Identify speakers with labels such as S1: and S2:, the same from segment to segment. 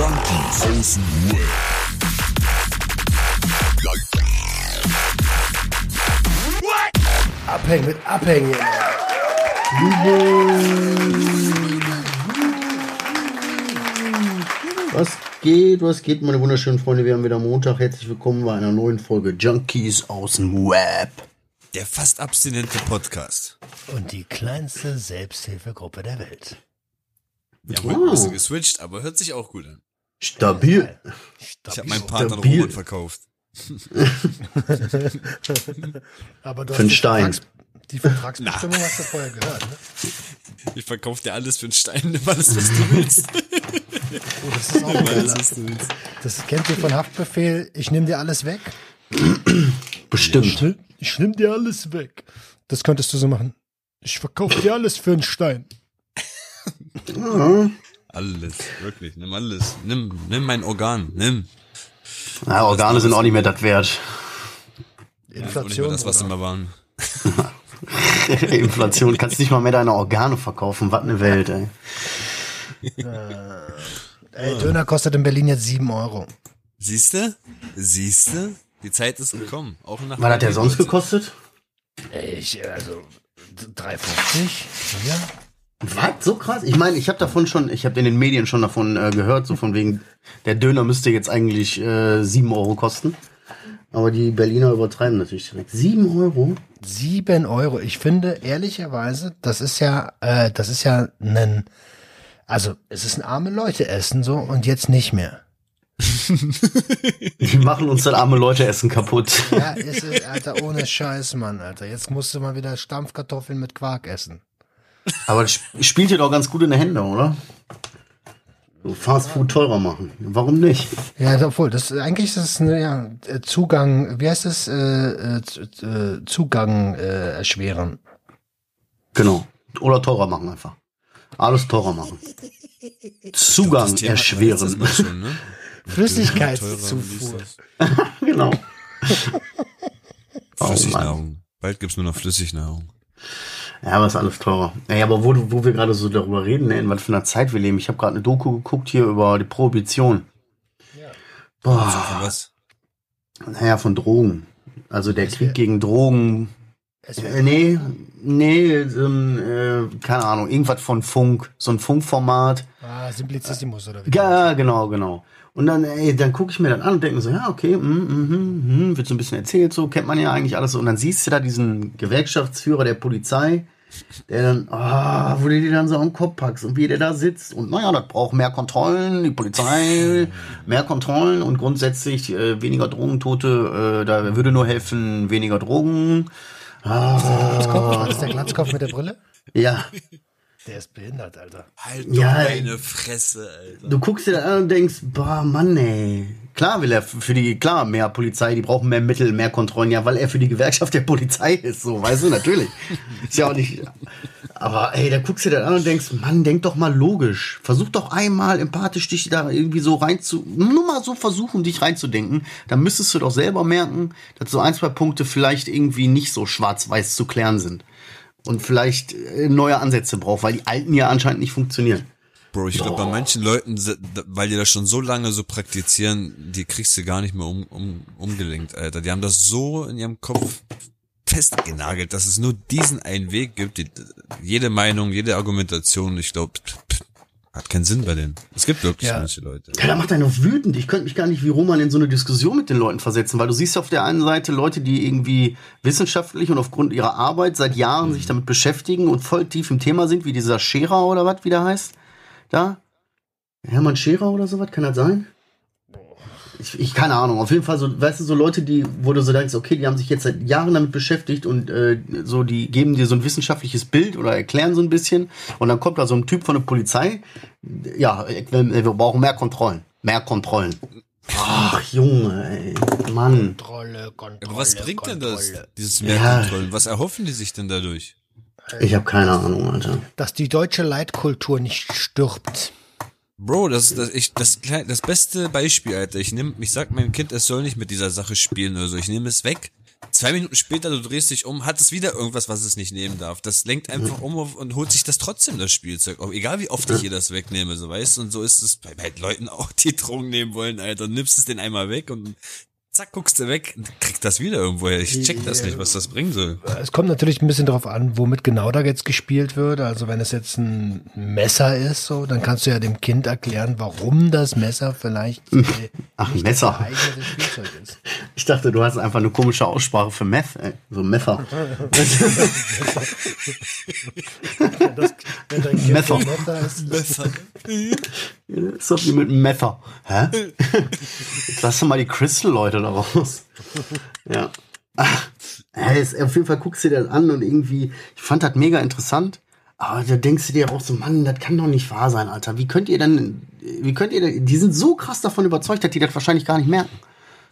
S1: Junkies aus dem Web.
S2: Abhängen mit Abhängen.
S3: Was geht, was geht, meine wunderschönen Freunde? Wir haben wieder Montag. Herzlich willkommen bei einer neuen Folge Junkies aus dem Web.
S4: Der fast abstinente Podcast.
S2: Und die kleinste Selbsthilfegruppe der Welt.
S4: Wir haben heute ein bisschen geswitcht, aber hört sich auch gut an.
S3: Stabil.
S4: Ich habe meinen Partner
S3: Stabil.
S4: Roman verkauft.
S2: Aber du
S3: Für einen
S2: die
S3: Stein.
S2: Vertrags- Die Vertragsbestimmung hast du vorher gehört, ne?
S4: Ich verkaufe dir alles für einen Stein, nimm alles, was du willst.
S2: Oh, das ist auch
S4: alles, was du willst.
S2: Das kennt ihr von Haftbefehl. Ich nehme dir alles weg.
S3: Bestimmt.
S2: Ich nehme dir alles weg. Das könntest du so machen. Ich verkaufe dir alles für einen Stein.
S4: Alles, wirklich, nimm alles. Nimm, nimm mein Organ, nimm.
S3: Ja, Organe sind auch nicht mehr das wert.
S4: Und nicht mehr
S2: Inflation.
S4: das, was immer waren.
S3: Inflation. Kannst nicht mal mehr deine Organe verkaufen. Was eine Welt, ey.
S2: Ey, Döner kostet in Berlin jetzt 7 Euro.
S4: Siehste? Siehste? Die Zeit ist gekommen. Auch nach
S3: Was hat der sonst gekostet?
S2: Ich, also 3,50? Ja.
S3: Was? So krass? Ich meine, ich habe davon schon, ich habe in den Medien schon davon äh, gehört, so von wegen, der Döner müsste jetzt eigentlich äh, 7 Euro kosten. Aber die Berliner übertreiben natürlich direkt. 7 Euro?
S2: 7 Euro. Ich finde, ehrlicherweise, das ist ja, äh, das ist ja ein, also es ist ein arme Leute essen so und jetzt nicht mehr.
S3: Die machen uns dann arme Leute essen kaputt.
S2: Ja, ist es, Alter, ohne Scheiß, Mann, Alter. Jetzt musst du mal wieder Stampfkartoffeln mit Quark essen.
S3: Aber das sp- spielt dir doch ganz gut in die Hände, oder? So Fast Food teurer machen. Warum nicht?
S2: Ja, obwohl, das eigentlich ist das eine, ja, äh, Zugang, wie heißt das, äh, äh, äh, Zugang äh, erschweren.
S3: Genau. Oder teurer machen einfach. Alles teurer machen. Zugang
S4: letztes
S3: erschweren.
S4: Schon, ne?
S2: Flüssigkeitszufuhr.
S3: genau. Oh,
S4: Flüssignahrung. Bald gibt's nur noch Flüssignahrung.
S3: Ja, aber ist alles teurer. Naja, aber wo, wo wir gerade so darüber reden, ne, in was für einer Zeit wir leben. Ich habe gerade eine Doku geguckt hier über die Prohibition.
S4: So
S3: Boah,
S4: von was?
S3: naja, von Drogen. Also der Krieg gegen Drogen.
S2: Es
S3: Äh, nee, nee, so ein, äh, keine Ahnung, irgendwas von Funk, so ein Funkformat.
S2: Ah, Simplicissimus oder wie?
S3: Ja, genau, genau. Und dann, ey, dann gucke ich mir das an und denke mir so, ja, okay, mm, mm, mm, wird so ein bisschen erzählt, so kennt man ja eigentlich alles. Und dann siehst du da diesen Gewerkschaftsführer der Polizei, der dann, ah, wo du dir dann so am Kopf packst und wie der da sitzt. Und naja, das braucht mehr Kontrollen, die Polizei, mehr Kontrollen und grundsätzlich äh, weniger Drogentote, äh, da würde nur helfen, weniger Drogen. Ah,
S2: Glatzkopf? War das der Glatzkopf mit der Brille?
S3: ja,
S2: Der ist behindert, Alter.
S4: Halt
S3: Ja,
S4: doch
S3: ey.
S4: deine Fresse, Alter.
S3: Du guckst dir das an und denkst, boah, Mann, ey. Klar will er für die, klar, mehr Polizei, die brauchen mehr Mittel, mehr Kontrollen, ja, weil er für die Gewerkschaft der Polizei ist, so, weißt du, natürlich. Ist ja auch nicht, aber ey, da guckst du dir das an und denkst, Mann, denk doch mal logisch. Versuch doch einmal empathisch dich da irgendwie so rein zu, nur mal so versuchen, dich reinzudenken. Dann müsstest du doch selber merken, dass so ein, zwei Punkte vielleicht irgendwie nicht so schwarz-weiß zu klären sind. Und vielleicht äh, neue Ansätze braucht, weil die alten ja anscheinend nicht funktionieren.
S4: Bro, ich glaube, bei manchen Leuten, weil die das schon so lange so praktizieren, die kriegst du gar nicht mehr um, um, umgelenkt, Alter. Die haben das so in ihrem Kopf festgenagelt, dass es nur diesen einen Weg gibt. Die, jede Meinung, jede Argumentation, ich glaube, hat keinen Sinn bei denen. Es gibt wirklich
S2: Ja.
S4: manche Leute.
S3: Ja, da macht einen auf wütend. Ich könnte mich gar nicht wie Roman in so eine Diskussion mit den Leuten versetzen, weil du siehst auf der einen Seite Leute, die irgendwie wissenschaftlich und aufgrund ihrer Arbeit seit Jahren sich damit beschäftigen und voll tief im Thema sind, wie dieser Scherer oder was, wie der heißt. Da? Hermann Scherer oder sowas, kann das sein? Ich, ich keine Ahnung. Auf jeden Fall so, weißt du, so Leute, die, wo du so denkst, okay, die haben sich jetzt seit Jahren damit beschäftigt und äh, so, die geben dir so ein wissenschaftliches Bild oder erklären so ein bisschen und dann kommt da so ein Typ von der Polizei. Ja, wir brauchen mehr Kontrollen. Mehr Kontrollen. Ach, Junge, ey. Mann.
S2: Kontrolle, Kontrolle.
S4: Aber was bringt denn das,
S2: Kontrolle.
S4: dieses
S3: Ja.
S4: Mehrkontrollen? Was erhoffen die sich denn dadurch?
S3: Ich habe keine Ahnung, Alter.
S2: Dass die deutsche Leitkultur nicht stirbt.
S4: Bro, das, das, ich, das, das beste Beispiel, Alter. Ich nehm, ich sag meinem Kind, es soll nicht mit dieser Sache spielen oder so. Ich nehme es weg. Zwei Minuten später, du drehst dich um, hat es wieder irgendwas, was es nicht nehmen darf. Das lenkt einfach um und holt sich das trotzdem, das Spielzeug. Auch egal wie oft ich ihr das wegnehme, so weißt du. Und so ist es bei, bei Leuten auch, die Drogen nehmen wollen, Alter. Du nimmst es den einmal weg und zack, guckst du weg kriegst das wieder irgendwo her. Ich check das nicht, was das bringen soll.
S2: Es kommt natürlich ein bisschen drauf an, womit genau da jetzt gespielt wird. Also wenn es jetzt ein Messer ist, so, dann kannst du ja dem Kind erklären, warum das Messer vielleicht äh,
S3: Ach,
S2: nicht
S3: Messer.
S2: das geeignete Spielzeug ist.
S3: Ich dachte, du hast einfach eine komische Aussprache für Meth, ey. So Mether.
S2: Das, wenn dein Kind
S3: Messer.
S2: ein Messer ist,
S3: doch wie mit Mether. Hä? Jetzt lass doch mal die Crystal-Leute da raus. Ja. Ach, ist, auf jeden Fall guckst du dir das an und irgendwie, ich fand das mega interessant. Aber da denkst du dir auch so, Mann, das kann doch nicht wahr sein, Alter. Wie könnt ihr denn, wie könnt ihr denn, die sind so krass davon überzeugt, dass die das wahrscheinlich gar nicht merken.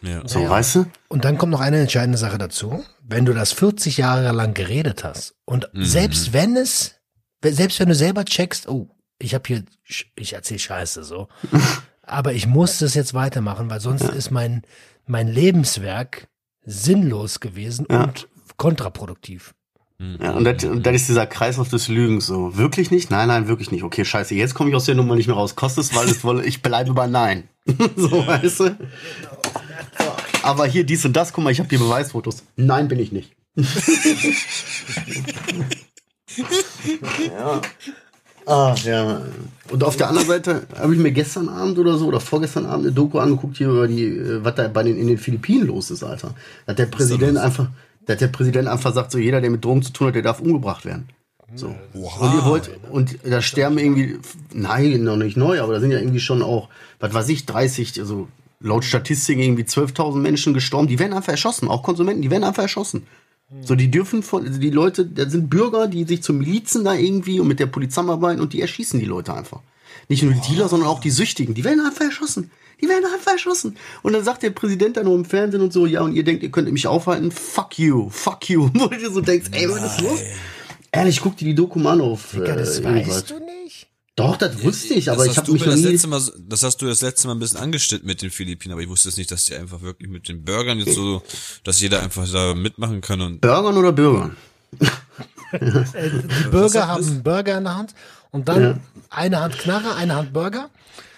S4: Ja.
S3: So, weißt du?
S2: Und dann kommt noch eine entscheidende Sache dazu. Wenn du das 40 Jahre lang geredet hast und selbst wenn es, selbst wenn du selber checkst, oh, ich habe hier, ich erzähle Scheiße so, aber ich muss das jetzt weitermachen, weil sonst ist mein, mein Lebenswerk sinnlos gewesen
S3: Ja.
S2: und kontraproduktiv.
S3: Ja, und das, und das ist dieser Kreislauf des Lügens so. Wirklich nicht? Nein, nein, wirklich nicht. Okay, scheiße, jetzt komme ich aus der Nummer nicht mehr raus. Kostet es, weil es wolle, ich bleibe bei Nein. so, weißt du? Aber hier dies und das, guck mal, ich habe die Beweisfotos. Nein, bin ich nicht. ja. Ah, ja. Und auf der anderen Seite habe ich mir gestern Abend oder so oder vorgestern Abend eine Doku angeguckt hier über die, äh, was da bei den in den Philippinen los ist, Alter. Da hat der Präsident einfach, da hat der Präsident einfach sagt, so jeder, der mit Drogen zu tun hat, der darf umgebracht werden. So. Und ihr wollt, und da sterben irgendwie, nein, noch nicht neu, aber da sind ja irgendwie schon auch, was weiß ich, 30, also laut Statistik irgendwie 12.000 Menschen gestorben, die werden einfach erschossen, auch Konsumenten, die werden einfach erschossen. So, die dürfen von, also die Leute, da sind Bürger, die sich zu Milizen da irgendwie und mit der Polizei arbeiten und die erschießen die Leute einfach. Nicht nur die Dealer, sondern auch die Süchtigen. Die werden einfach erschossen. Die werden einfach erschossen. Und dann sagt der Präsident dann nur im Fernsehen und so, ja, und ihr denkt, ihr könnt mich aufhalten? Fuck you, fuck you. Wo du dir so denkst, ey, was ist los? Ehrlich, guck dir die Doku mal auf.
S2: Ja, das
S3: äh,
S2: weißt du nicht.
S3: Doch, das wusste ich, aber
S4: das
S3: ich
S4: hast
S3: habe
S4: du
S3: mich noch
S4: das
S3: nie.
S4: letzte Mal, das hast du das letzte Mal ein bisschen angeschnitten mit den Philippinen, aber ich wusste jetzt nicht, dass die einfach wirklich mit den Burgern jetzt so, dass jeder einfach da mitmachen kann und
S3: Burgern oder Bürgern?
S2: Äh, die Bürger haben einen Burger in der Hand und dann eine Hand Knarre, eine Hand Burger.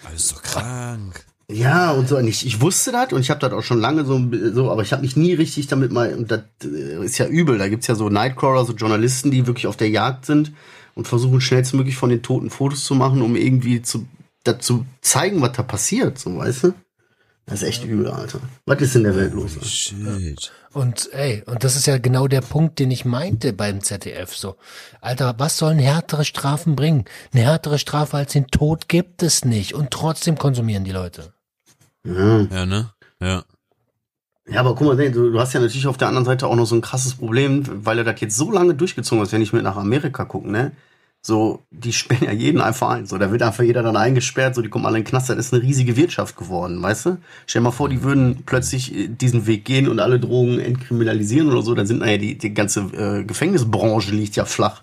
S4: alles ist doch krank.
S3: Ja, und so. Und ich, ich wusste das und ich habe das auch schon lange so, so aber ich habe mich nie richtig damit mal, und das äh, ist ja übel, da gibt's ja so Nightcrawler, so Journalisten, die wirklich auf der Jagd sind und versuchen schnellstmöglich von den Toten Fotos zu machen, um irgendwie zu, dazu zeigen, was da passiert, so, weißt du? Das ist echt übel, Alter. Was ist in der Welt los? Alter?
S4: Shit.
S2: Und ey, und das ist ja genau der Punkt, den ich meinte beim ZDF. So, Alter, was sollen härtere Strafen bringen? Eine härtere Strafe als den Tod gibt es nicht. Und trotzdem konsumieren die Leute.
S3: Ja.
S4: Ja, ne? Ja.
S3: Ja, aber guck mal, du, hast ja natürlich auf der anderen Seite auch noch so ein krasses Problem, weil er das jetzt so lange durchgezogen hat, wenn ich mit nach Amerika gucke, ne? So, die sperren ja jeden einfach ein. So, da wird einfach jeder dann eingesperrt, so, die kommen alle in den Knast. Das ist eine riesige Wirtschaft geworden, weißt du? Stell dir mal vor, die würden plötzlich äh, diesen Weg gehen und alle Drogen entkriminalisieren oder so, dann sind naja, die, die ganze äh, Gefängnisbranche liegt ja flach.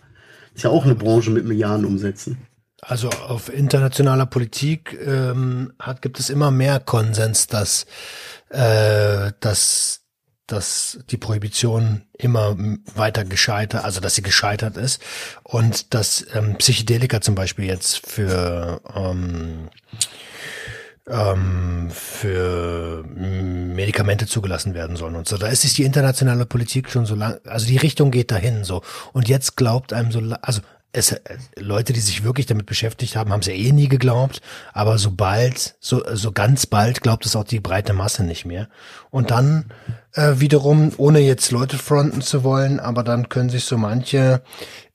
S3: Ist ja auch eine Branche mit Milliarden Umsätzen.
S2: Also auf internationaler Politik ähm, hat, gibt es immer mehr Konsens, dass, äh, dass, dass die Prohibition immer weiter gescheitert, also dass sie gescheitert ist und dass ähm, Psychedelika zum Beispiel jetzt für ähm, ähm, für Medikamente zugelassen werden sollen und so. Da ist sich die internationale Politik schon so lang, also die Richtung geht dahin so. Und jetzt glaubt einem so, also es, äh, Leute, die sich wirklich damit beschäftigt haben, haben es ja eh nie geglaubt, aber sobald, so, so ganz bald glaubt es auch die breite Masse nicht mehr. Und dann äh, wiederum, ohne jetzt Leute fronten zu wollen, aber dann können sich so manche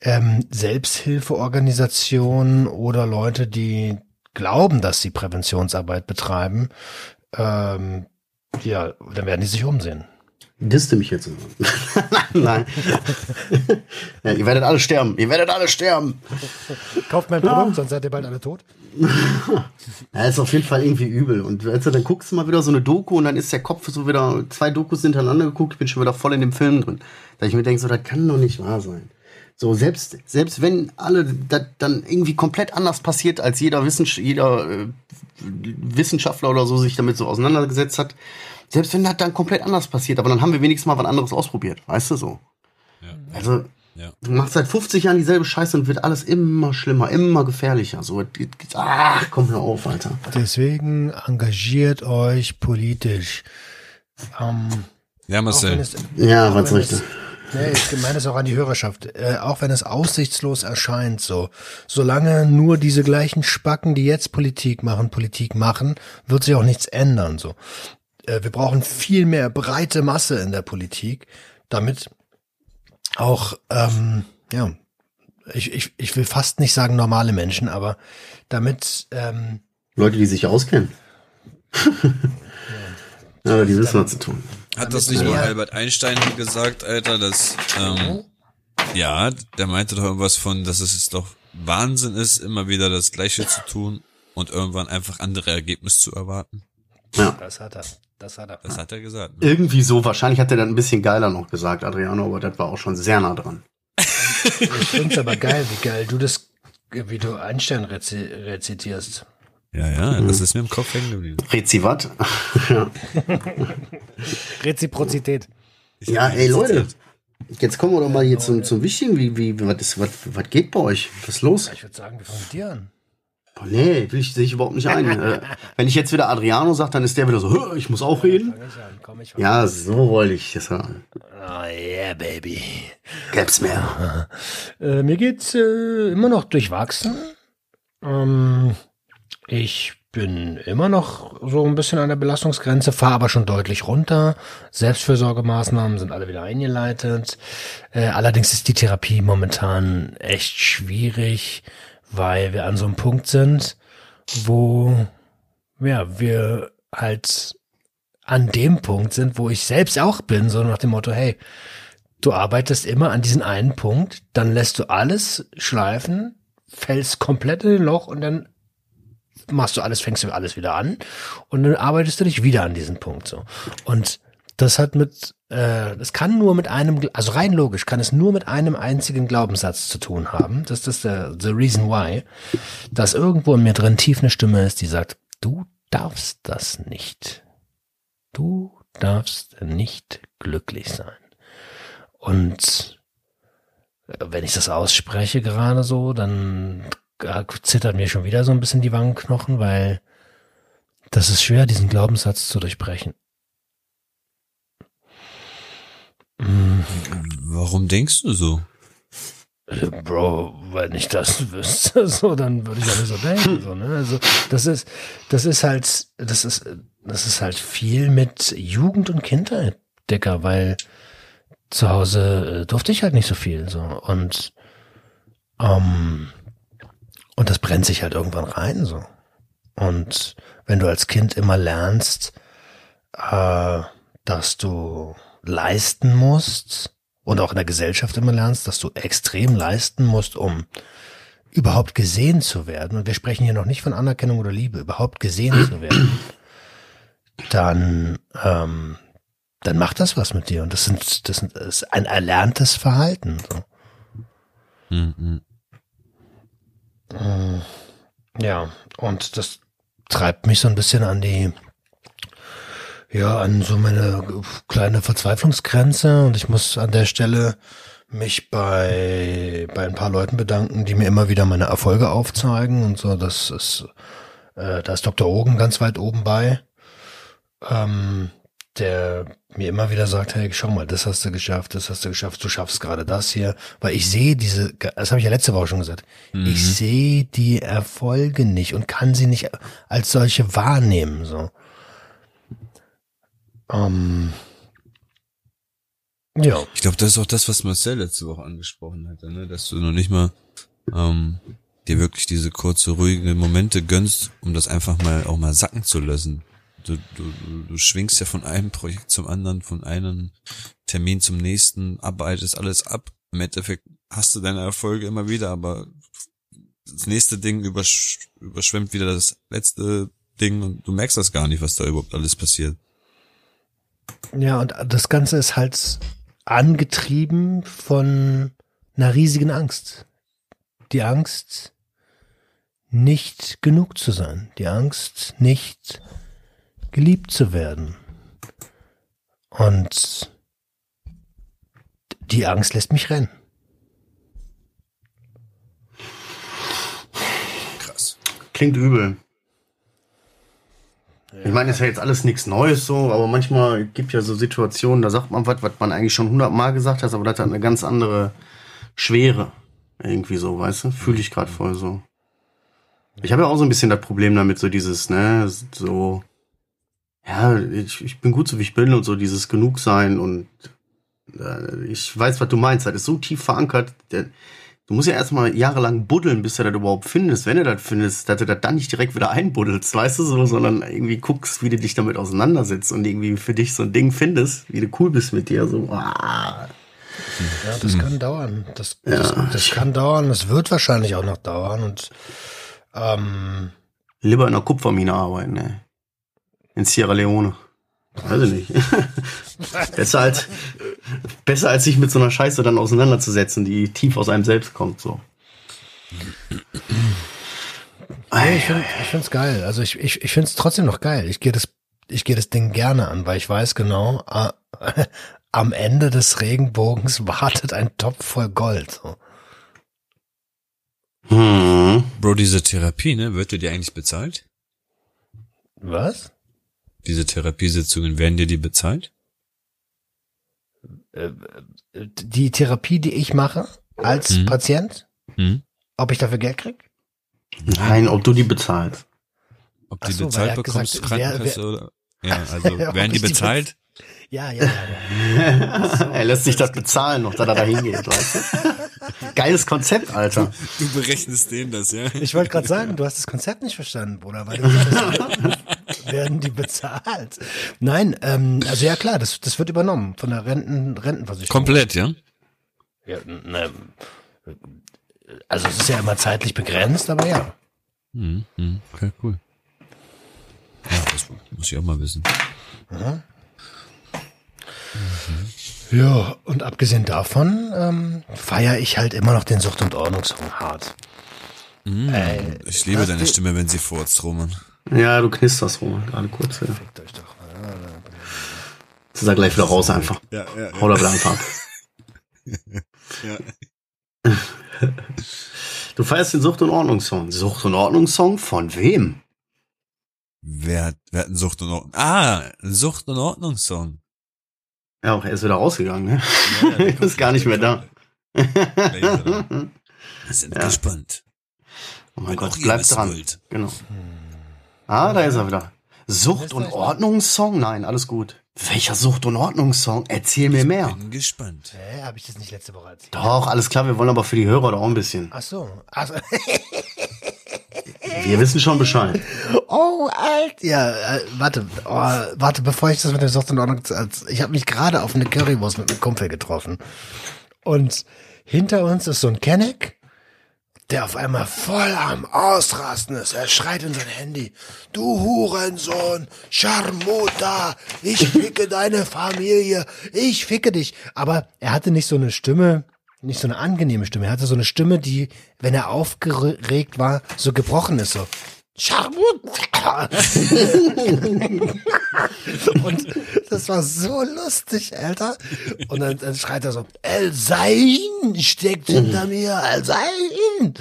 S2: ähm, Selbsthilfeorganisationen oder Leute, die glauben, dass sie Präventionsarbeit betreiben, ähm, ja, dann werden die sich umsehen.
S3: Disste mich jetzt. Nein. ja, ihr werdet alle sterben. Ihr werdet alle sterben.
S2: Kauft mein Produkt, sonst seid ihr bald alle tot.
S3: Ja, ist auf jeden Fall irgendwie übel. Und du, dann guckst du mal wieder so eine Doku und dann ist der Kopf so wieder, zwei Dokus hintereinander geguckt, ich bin schon wieder voll in dem Film drin. Da ich mir denke, so, das kann doch nicht wahr sein. So, selbst, selbst wenn alle das dann irgendwie komplett anders passiert, als jeder, Wissens jeder äh, Wissenschaftler oder so sich damit so auseinandergesetzt hat, Selbst wenn das dann komplett anders passiert, aber dann haben wir wenigstens mal was anderes ausprobiert, weißt du so.
S4: Ja.
S3: Also,
S4: Ja.
S3: du machst seit 50 Jahren dieselbe Scheiße und wird alles immer schlimmer, immer gefährlicher. So, ach, komm hör auf, Alter.
S2: Deswegen engagiert euch politisch. Ähm,
S4: Ja, Marcel.
S2: es,
S3: Ja, was da?
S2: Nee, ich meine es auch an die Hörerschaft. Äh, auch wenn es aussichtslos erscheint, so. Solange nur diese gleichen Spacken, die jetzt Politik machen, Politik machen, wird sich auch nichts ändern, so. Äh, wir brauchen viel mehr breite Masse in der Politik, damit auch, ähm, ja, ich, ich, ich will fast nicht sagen normale Menschen, aber damit, ähm,
S3: Leute, die sich auskennen. Aber die wissen, was zu tun.
S4: Hat das nicht mal
S2: Ja.
S4: Albert Einstein gesagt, Alter, dass, ähm, ja, der meinte doch irgendwas von, dass es doch Wahnsinn ist, immer wieder das Gleiche zu tun und irgendwann einfach andere Ergebnisse zu erwarten.
S3: Ja.
S2: das hat er, das hat er.
S4: Das hat er gesagt. Ne?
S3: Irgendwie so, wahrscheinlich hat er dann ein bisschen geiler noch gesagt, Adriano, aber das war auch schon sehr nah dran.
S2: Ich find's aber geil, wie geil du das, wie du Einstein rezi rezitierst.
S4: Ja, ja, das ist mir im Kopf hängen geblieben.
S3: Rezivat. ja.
S2: Reziprozität.
S3: ja, ey Leute, jetzt kommen wir doch mal hier zum, zum Wichtigen. Wie, wie, was, ist, was, was geht bei euch? Was ist los?
S2: Ich würde sagen, wir fangen mit dir an.
S3: Boah, nee, will ich, sehe ich überhaupt nicht ein. äh, wenn ich jetzt wieder Adriano sage, dann ist der wieder so, "Hö, ich muss auch reden. Ja, so wollte ich das sagen.
S2: Oh yeah, baby.
S3: Gäb's mehr.
S2: Äh, mir geht's äh, immer noch durchwachsen. Ähm, ich bin immer noch so ein bisschen an der Belastungsgrenze, fahre aber schon deutlich runter. Selbstfürsorgemaßnahmen sind alle wieder eingeleitet. Äh, allerdings ist die Therapie momentan echt schwierig, weil wir an so einem Punkt sind, wo ja, wir halt an dem Punkt sind, wo ich selbst auch bin, so nach dem Motto, hey, du arbeitest immer an diesen einen Punkt, dann lässt du alles schleifen, fällst komplett in den Loch und dann machst du alles, fängst du alles wieder an und dann arbeitest du dich wieder an diesen Punkt so. Und das hat mit, äh, das kann nur mit einem, also rein logisch kann es nur mit einem einzigen Glaubenssatz zu tun haben. Das ist der the reason why, dass irgendwo in mir drin tief eine Stimme ist, die sagt, du darfst das nicht. Du darfst nicht glücklich sein. Und äh, wenn ich das ausspreche gerade so, dann äh, zittert mir schon wieder so ein bisschen die Wangenknochen, weil das ist schwer, diesen Glaubenssatz zu durchbrechen.
S4: Warum denkst du so?
S2: Äh, Bro, wenn ich das wüsste, so, dann würde ich nicht so denken, so, ne? Also, das ist, das ist halt, das ist, das ist halt viel mit Jugend und Kindheit, Dicker, weil zu Hause äh, durfte ich halt nicht so viel, so, und, ähm, und das brennt sich halt irgendwann rein, so. Und wenn du als Kind immer lernst, äh, dass du leisten musst und auch in der Gesellschaft immer lernst, dass du extrem leisten musst, um überhaupt gesehen zu werden. Und wir sprechen hier noch nicht von Anerkennung oder Liebe, überhaupt gesehen zu werden. Dann, ähm, dann macht das was mit dir. Und das sind, das sind, das ist ein erlerntes Verhalten. So.
S4: Hm, hm.
S2: Ja, und das treibt mich so ein bisschen an die, ja, an so meine kleine Verzweiflungsgrenze und ich muss an der Stelle mich bei, bei ein paar Leuten bedanken, die mir immer wieder meine Erfolge aufzeigen und so, das ist, äh, da ist Dr. Ogen ganz weit oben bei, ähm, der mir immer wieder sagt, hey, schau mal, das hast du geschafft, das hast du geschafft, du schaffst gerade das hier, weil ich sehe diese, das habe ich ja letzte Woche schon gesagt, ich sehe die Erfolge nicht und kann sie nicht als solche wahrnehmen, so. Ähm, ja,
S4: Ich glaube, das ist auch das, was Marcel letzte Woche angesprochen hatte, ne? dass du noch nicht mal ähm, dir wirklich diese kurze, ruhige Momente gönnst, um das einfach mal auch mal sacken zu lassen. Du, du, du- schwingst ja von einem Projekt zum anderen, von einem Termin zum nächsten, arbeitest alles ab. Im Endeffekt hast du deine Erfolge immer wieder, aber das nächste Ding übersch überschwemmt wieder das letzte Ding und du merkst das gar nicht, was da überhaupt alles passiert.
S2: Ja, und das Ganze ist halt angetrieben von einer riesigen Angst. Die Angst, nicht genug zu sein. Die Angst, nicht geliebt zu werden. Und die Angst lässt mich rennen.
S4: Krass.
S3: Klingt übel. Ich meine, ist ja jetzt alles nichts Neues so, aber manchmal gibt ja so Situationen, da sagt man was, was man eigentlich schon hundertmal gesagt hat, aber das hat eine ganz andere Schwere. Irgendwie so, weißt du? Fühle ich gerade voll so. Ich habe ja auch so ein bisschen das Problem damit, so dieses, ne, so, ja, ich, ich bin gut so wie ich bin und so dieses Genugsein und äh, ich weiß, was du meinst, das ist so tief verankert. Der, du musst ja erstmal jahrelang buddeln, bis du das überhaupt findest. Wenn du das findest, dass du das dann nicht direkt wieder einbuddelst, weißt du so, sondern irgendwie guckst, wie du dich damit auseinandersetzt und irgendwie für dich so ein Ding findest, wie du cool bist mit dir, so, ah.
S2: Ja, das kann dauern. Das, das, das kann dauern. Das wird wahrscheinlich auch noch dauern. Und ähm,
S3: Lieber in einer Kupfermine arbeiten, ne? In Sierra Leone. Weiß ich nicht. besser, als, besser als sich mit so einer Scheiße dann auseinanderzusetzen, die tief aus einem selbst kommt, so.
S2: nee, ich finde ich find's geil. Also ich, ich, ich finde es trotzdem noch geil. Ich gehe das, ich gehe das Ding gerne an, weil ich weiß genau, äh, am Ende des Regenbogens wartet ein Topf voll Gold. So.
S3: Hm.
S4: Bro, diese Therapie, ne, wird dir die eigentlich bezahlt?
S2: Was?
S4: Diese Therapiesitzungen, werden dir die bezahlt?
S2: Die Therapie, die ich mache als
S4: Mhm.
S2: Patient,
S4: Hm?
S2: ob ich dafür Geld krieg?
S3: Nein, ob du die bezahlst.
S4: Ob die
S2: so,
S4: bezahlt bekommst,
S2: gesagt, wer-
S4: Krankenkasse
S2: wer-
S4: oder? Ja, also werden die
S2: ich die
S4: bezahlt?
S2: Ja, ja, ja. ja.
S3: er lässt sich das bezahlen, noch dass er da hingeht, weißt du? Geiles Konzept, Alter.
S4: Du berechnest denen das, ja?
S2: Ich wollte gerade sagen, du hast das Konzept nicht verstanden, Bruder, weil du werden die bezahlt. Nein, ähm, also ja klar, das, das wird übernommen von der Renten, Rentenversicherung.
S4: Komplett, ja?
S2: Ja, ne, also es ist ja immer zeitlich begrenzt, aber ja.
S4: Mhm. mhm. Okay, cool. Ja, das muss ich auch mal wissen.
S2: Ja, und abgesehen davon ähm, feiere ich halt immer noch den Sucht- und Ordnungssong hart. Ey,
S4: Ich liebe deine
S2: die-
S4: Stimme, wenn sie furzt, Roman.
S3: Ja, du knisterst rum, gerade kurz. Ja.
S2: Fickt euch doch.
S3: Das ist er gleich wieder raus einfach.
S4: Ja, ja,
S3: Hau da wieder einfach ab.
S4: ja.
S3: Du feierst den Sucht- und Ordnungssong. Sucht- und Ordnungssong von wem?
S4: Wer hat, wer hat einen Sucht und Ordnung? Ah, ein Sucht und Ordnungssong.
S3: Ja, auch er ist wieder rausgegangen, ne?
S4: Ja, ja,
S3: ist gar nicht mehr da.
S4: Wir sind
S3: Ja.
S4: gespannt.
S3: Oh mein
S4: Auch
S3: Gott, bleib dran. Genau. Ah, da ist er wieder. Sucht- und Ordnungssong? Nein, alles gut. Welcher Sucht- und Ordnungssong? Erzähl mir mehr.
S4: Bin gespannt.
S2: Hä, habe ich das nicht letzte Woche erzählt?
S3: Doch, alles klar, wir wollen aber für die Hörer doch auch ein bisschen.
S2: Ach so. Ach so.
S3: Wir wissen schon Bescheid.
S2: Oh, alt. Ja, äh, warte, oh, warte, bevor ich das mit der Sucht und Ordnung, ich habe mich gerade auf eine Currywurst mit einem Kumpel getroffen. Und hinter uns ist so ein Kenneck, der auf einmal voll am Ausrasten ist. Er schreit in sein Handy. Du Hurensohn, Scharmuta, ich ficke deine Familie, ich ficke dich. Aber er hatte nicht so eine Stimme, nicht so eine angenehme Stimme. Er hatte so eine Stimme, die, wenn er aufgeregt war, so gebrochen ist, so. Scharmuta. Und das war so lustig, Alter. Und dann, dann schreit er so, El Zain steckt hinter mir, El Zain.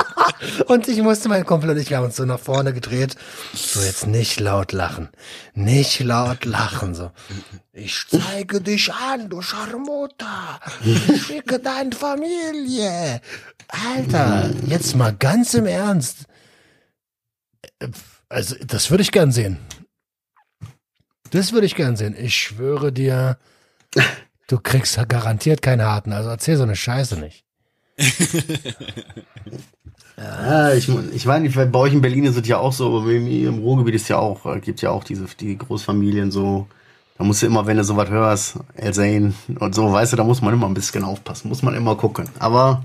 S2: Und, ich musste meinen Kumpel und ich, haben uns so nach vorne gedreht. So, jetzt nicht laut lachen. Nicht laut lachen, so. Ich zeige dich an, du Scharmuta. Ich schicke deine Familie. Alter, jetzt mal ganz im Ernst. Also, das würde ich gern sehen. Das würde ich gern sehen. Ich schwöre dir, du kriegst garantiert keine harten. Also erzähl so eine Scheiße nicht.
S3: Ja, ich, ich meine, bei euch in Berlin ist es ja auch so, aber im, Ruhrgebiet ist ja auch, äh, gibt ja auch diese die Großfamilien so. Da musst du immer, wenn du sowas hörst, Zayn und so, weißt du, da muss man immer ein bisschen aufpassen, muss man immer gucken. Aber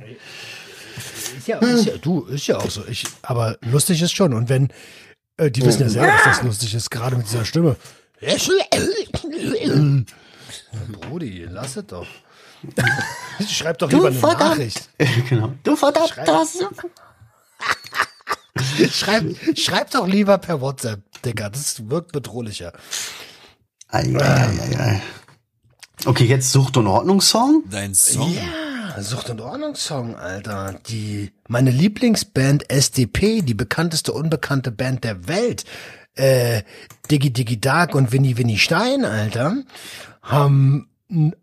S2: Ist ja, ist ja, du, ist ja auch so. Ich, aber lustig ist schon. Und wenn, äh, die wissen ja selber, dass das lustig ist, gerade mit dieser Stimme. Brudi, lass es doch. Schreib doch lieber eine
S3: verdammt.
S2: Nachricht.
S3: genau. Du verdammter Suppe.
S2: Schreib, schreib doch lieber per WhatsApp, Digga. Das wirkt bedrohlicher.
S3: Ei, ei, ei, ei. Okay, jetzt Sucht und Ordnungssong.
S4: Dein Song?
S2: Ja, Sucht und Ordnungssong, Alter. Die, meine Lieblingsband SDP, die bekannteste unbekannte Band der Welt, äh, Diggy Diggy Dark und Winnie Winnie Stein, Alter, haben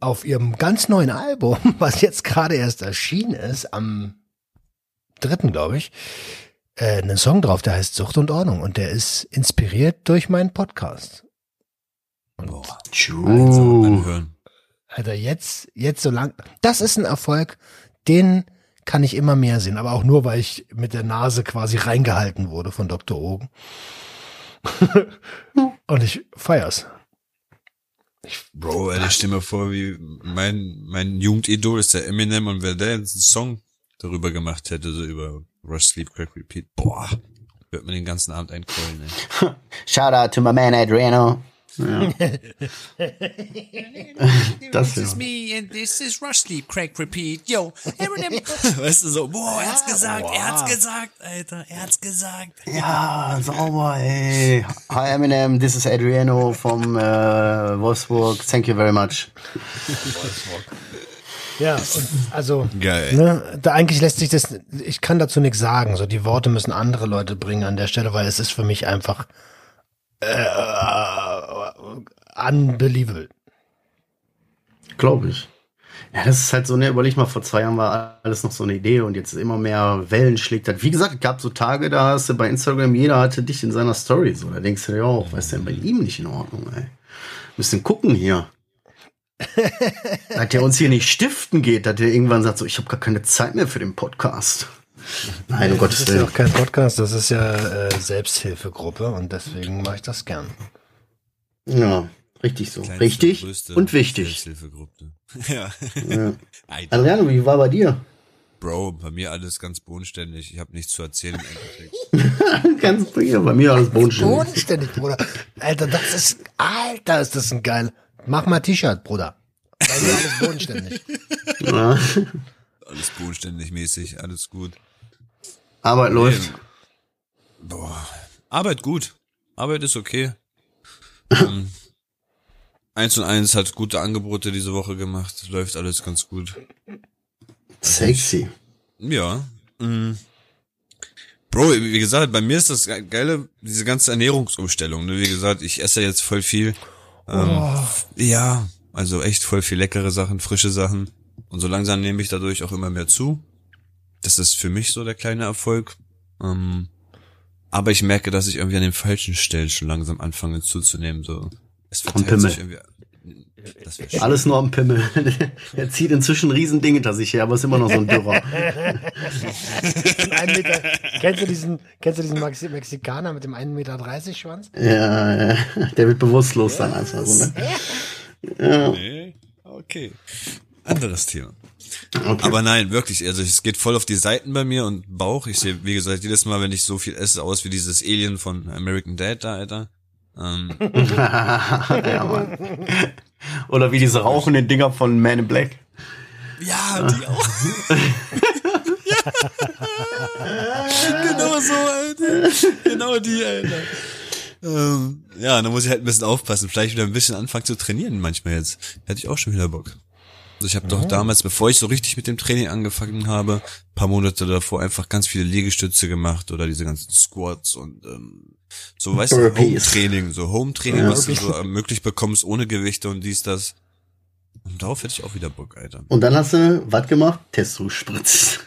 S2: auf ihrem ganz neuen Album, was jetzt gerade erst erschienen ist, am dritten, glaube ich, äh, einen Song drauf, der heißt Sucht und Ordnung und der ist inspiriert durch meinen Podcast.
S4: Boah,
S3: Tschuh.
S4: anhören.
S2: Alter, jetzt, jetzt so lang. Das ist ein Erfolg, den kann ich immer mehr sehen, aber auch nur, weil ich mit der Nase quasi reingehalten wurde von Dr. Ogen. Und ich feier's.
S4: Bro, ey, ich stell mir vor, wie mein, mein Jugendidol ist der Eminem und wer der jetzt einen Song darüber gemacht hätte, so über Rush, Sleep, Crack, Repeat, boah, wird man den ganzen Abend einkeulen, ey.
S3: Shout out to my man Adriano. Ja. das ja.
S4: me and this is Rush, Sleep, Crack, Repeat, yo, Eminem. weißt du, so, boah, er hat's gesagt, er hat's gesagt, Alter, er hat's gesagt.
S3: Ja, sauber, ey. Hi Eminem, this is Adriano from äh, Wolfsburg. Thank you very much.
S2: Ja, und also,
S4: Geil.
S2: ne, da eigentlich lässt sich das, ich kann dazu nichts sagen. So, die Worte müssen andere Leute bringen an der Stelle, weil es ist für mich einfach äh, unbelievable.
S3: Glaube ich. Ja, das ist halt so, ne, überleg mal, vor zwei Jahren war alles noch so eine Idee und jetzt immer mehr Wellen schlägt hat. Wie gesagt, es gab so Tage, da hast du bei Instagram, jeder hatte dich in seiner Story so. Da denkst du dir auch, was ist denn bei ihm nicht in Ordnung, ey? Müssen gucken hier. dass der uns hier nicht stiften geht, dass der irgendwann sagt, so, ich habe gar keine Zeit mehr für den Podcast. Nein, um
S2: Das
S3: Gottes
S2: ist ja
S3: Willen.
S2: auch kein Podcast, das ist ja äh, Selbsthilfegruppe und deswegen mache ich das gern.
S3: Ja, richtig so.
S4: Kleinste,
S3: richtig
S4: größte
S3: und wichtig.
S4: Ja.
S3: Ja. Adriano, wie war bei dir?
S4: Bro, bei mir alles ganz bodenständig. Ich habe nichts zu erzählen.
S3: Ganz prima, bei mir alles bodenständig.
S2: Bodenständig, Bruder. Alter, das ist, Alter, ist das ein geil. Mach mal T-Shirt, Bruder. Bei mir alles bodenständig.
S3: Ja.
S4: Alles bodenständig mäßig, alles gut.
S3: Arbeit läuft.
S4: Boah. Arbeit gut. Arbeit ist okay. Ähm, eins und eins hat gute Angebote diese Woche gemacht. Läuft alles ganz gut.
S3: Sexy.
S4: Ja. Mhm. Bro, wie gesagt, bei mir ist das ge- geile, diese ganze Ernährungsumstellung. Ne? Wie gesagt, ich esse jetzt voll viel. Ähm, Ja, also echt voll viel leckere Sachen, frische Sachen. Und so langsam nehme ich dadurch auch immer mehr zu. Das ist für mich so der kleine Erfolg. Ähm, aber ich merke, dass ich irgendwie an den falschen Stellen schon langsam anfange zuzunehmen. So, es verteilt
S3: Pimmel.
S4: sich irgendwie. Schön.
S3: Alles nur am Pimmel. er zieht inzwischen Riesendinge hinter sich her, aber ist immer noch so ein Dürrer.
S2: Ein Meter, kennst du diesen, kennst du diesen Maxi Mexikaner mit dem 1,30 Meter Schwanz?
S3: ja, ja, der wird bewusstlos dann einfach so, ne?
S4: Nee, okay. Anderes Thema.
S3: Okay.
S4: Aber nein, wirklich, also es geht voll auf die Seiten bei mir und Bauch. Ich sehe, wie gesagt, jedes Mal, wenn ich so viel esse, aus wie dieses Alien von American Dad da, Alter. Ähm,
S3: ja, Mann. Oder wie diese rauchenden Dinger von Man in Black.
S4: ja, die auch. ja. genau so, Alter. Genau die, Alter. Ähm, ja, da muss ich halt ein bisschen aufpassen. Vielleicht wieder ein bisschen anfangen zu trainieren manchmal jetzt. Hätte ich auch schon wieder Bock. Also ich habe doch damals, bevor ich so richtig mit dem Training angefangen habe, paar Monate davor einfach ganz viele Liegestütze gemacht oder diese ganzen Squats und ähm, so, weißt du. Home-Training, so Home-Training,
S3: Ja.
S4: was du so ermöglicht bekommst ohne Gewichte und dies, das. Und darauf hätte ich auch wieder Bock, Alter.
S3: Und dann hast du was gemacht? Testo spritzt.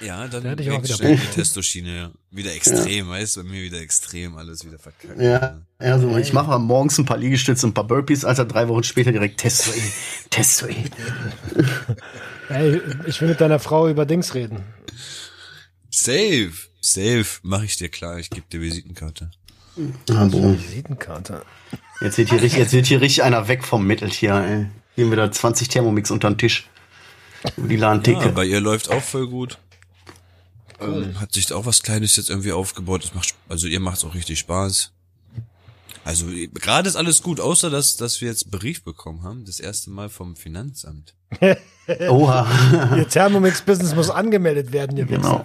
S4: Ja, dann
S2: Da hätte ich auch wieder
S4: schnell die Testoschiene, ja. Wieder extrem, weißt du, bei mir wieder extrem, alles wieder verkackt.
S3: Ja, ja so, ich mache morgens ein paar Liegestütze und ein paar Burpees, Alter, drei Wochen später direkt Testo, ey. Testo, ey.
S2: Ey, ich will mit deiner Frau über Dings reden.
S4: Safe, safe, mach ich dir klar, ich gebe dir Visitenkarte.
S3: Ah, boah.
S2: Visitenkarte.
S3: Jetzt wird hier richtig, jetzt wird hier richtig einer weg vom Mitteltier, ey. Hier haben wir da 20 Thermomix unter den Tisch. Die Ladentheke.
S4: Ja, bei ihr läuft auch voll gut. Ähm, hat sich auch was Kleines jetzt irgendwie aufgebaut. Das macht, also ihr macht's auch richtig Spaß. Also gerade ist alles gut, außer dass, dass wir jetzt Brief bekommen haben, das erste Mal vom Finanzamt.
S3: Oha.
S2: Ihr Thermomix-Business muss angemeldet werden, ihr
S3: genau.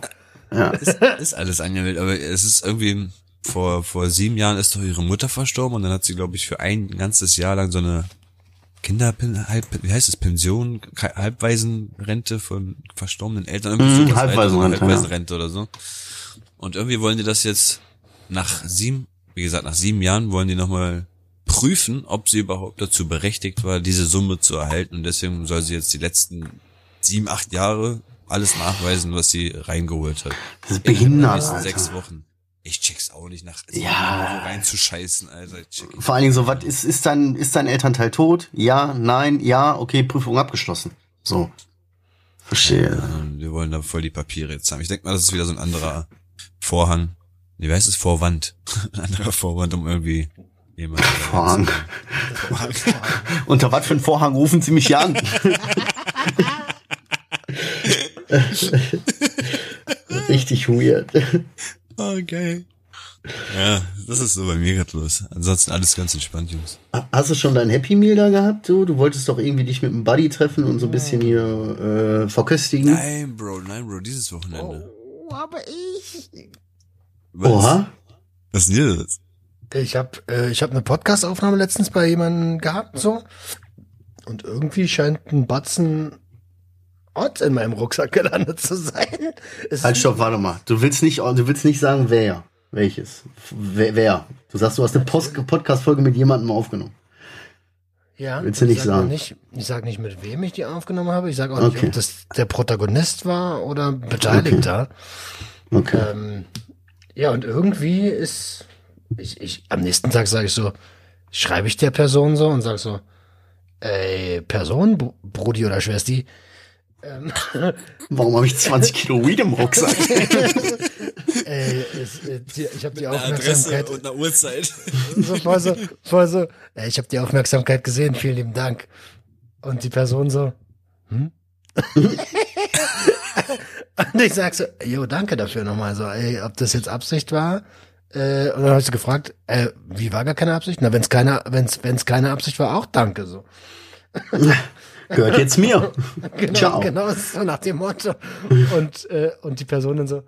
S3: Ja.
S4: Ist, ist alles angemeldet, aber es ist irgendwie, vor, vor sieben Jahren ist doch ihre Mutter verstorben und dann hat sie, glaube ich, für ein ganzes Jahr lang so eine Kinder, halb, wie heißt es, Pension, Halbwaisenrente von verstorbenen Eltern, irgendwie sowas,
S3: Halbwaisenrente,
S4: Halbwaisenrente oder so. Und irgendwie wollen die das jetzt nach sieben, wie gesagt, nach sieben Jahren wollen die nochmal prüfen, ob sie überhaupt dazu berechtigt war, diese Summe zu erhalten. Und deswegen soll sie jetzt die letzten sieben, acht Jahre alles nachweisen, was sie reingeholt hat.
S3: Das ist
S4: In den
S3: behindert,
S4: nächsten
S3: Alter.
S4: sechs Wochen. Ich check's auch nicht nach sieben
S3: Ja.
S4: So reinzuscheißen, Alter. Ich check
S3: Vor allen Dingen so, was ist, ist dein, ist dein Elternteil tot? Ja, nein, ja, okay, Prüfung abgeschlossen. So. Verstehe.
S4: Ähm, Wir wollen da voll die Papiere jetzt haben. Ich denke mal, das ist wieder so ein anderer Vorhang. Nee, wie heißt es? Vorwand. ein anderer Vorwand, um irgendwie jemanden.
S3: Vorhang. Unter was für einen Vorhang rufen Sie mich hier an? Richtig weird.
S4: Oh, geil. Ja, das ist so bei mir gerade los. Ansonsten alles ganz entspannt, Jungs.
S3: Hast du schon dein Happy Meal da gehabt? Du, du wolltest doch irgendwie dich mit einem Buddy treffen und so ein bisschen hier äh, verköstigen.
S4: Nein, Bro, nein, Bro, dieses Wochenende.
S2: Oh, aber ich.
S4: Was?
S3: Oha.
S4: Was ist denn hier das?
S2: Ich habe äh, ich hab eine Podcast-Aufnahme letztens bei jemandem gehabt, so. Und irgendwie scheint ein Batzen Ort in meinem Rucksack gelandet zu sein. Es
S3: Halt, stopp, warte mal. Du willst nicht, du willst nicht sagen, wer. Welches? Wer? wer? Du sagst, du hast eine Podcast-Folge mit jemandem aufgenommen.
S2: Ja,
S3: Willst du
S2: ich
S3: nicht
S2: sag
S3: sagen?
S2: Nicht, ich sage nicht, mit wem ich die aufgenommen habe. Ich sage auch nicht,
S3: Okay.
S2: ob das der Protagonist war oder Beteiligter.
S3: Okay.
S2: Ähm, ja, und irgendwie ist, ich, ich, am nächsten Tag sage ich so, schreibe ich der Person so und sage so, ey, Person, Br- Brudi oder Schwesti, ähm,
S3: Warum habe ich 20 Kilo Weed im Rucksack?
S2: ey, es, äh, die, ich habe die
S4: Eine Adresse
S2: Aufmerksamkeit,
S4: und eine Uhrzeit.
S2: so voll so, voll so, ey, ich habe die Aufmerksamkeit gesehen, vielen lieben Dank. Und die Person so, hm? und ich sag so, jo, danke dafür nochmal, so, ey, ob das jetzt Absicht war. Äh, und dann habe ich so gefragt, äh, wie war gar keine Absicht? Na, wenn's keine, wenn's, wenn's keine Absicht war, auch danke, so.
S3: Gehört jetzt mir.
S2: Genau,
S3: Ciao.
S2: genau, so nach dem Motto. Und, äh, und die Person dann so,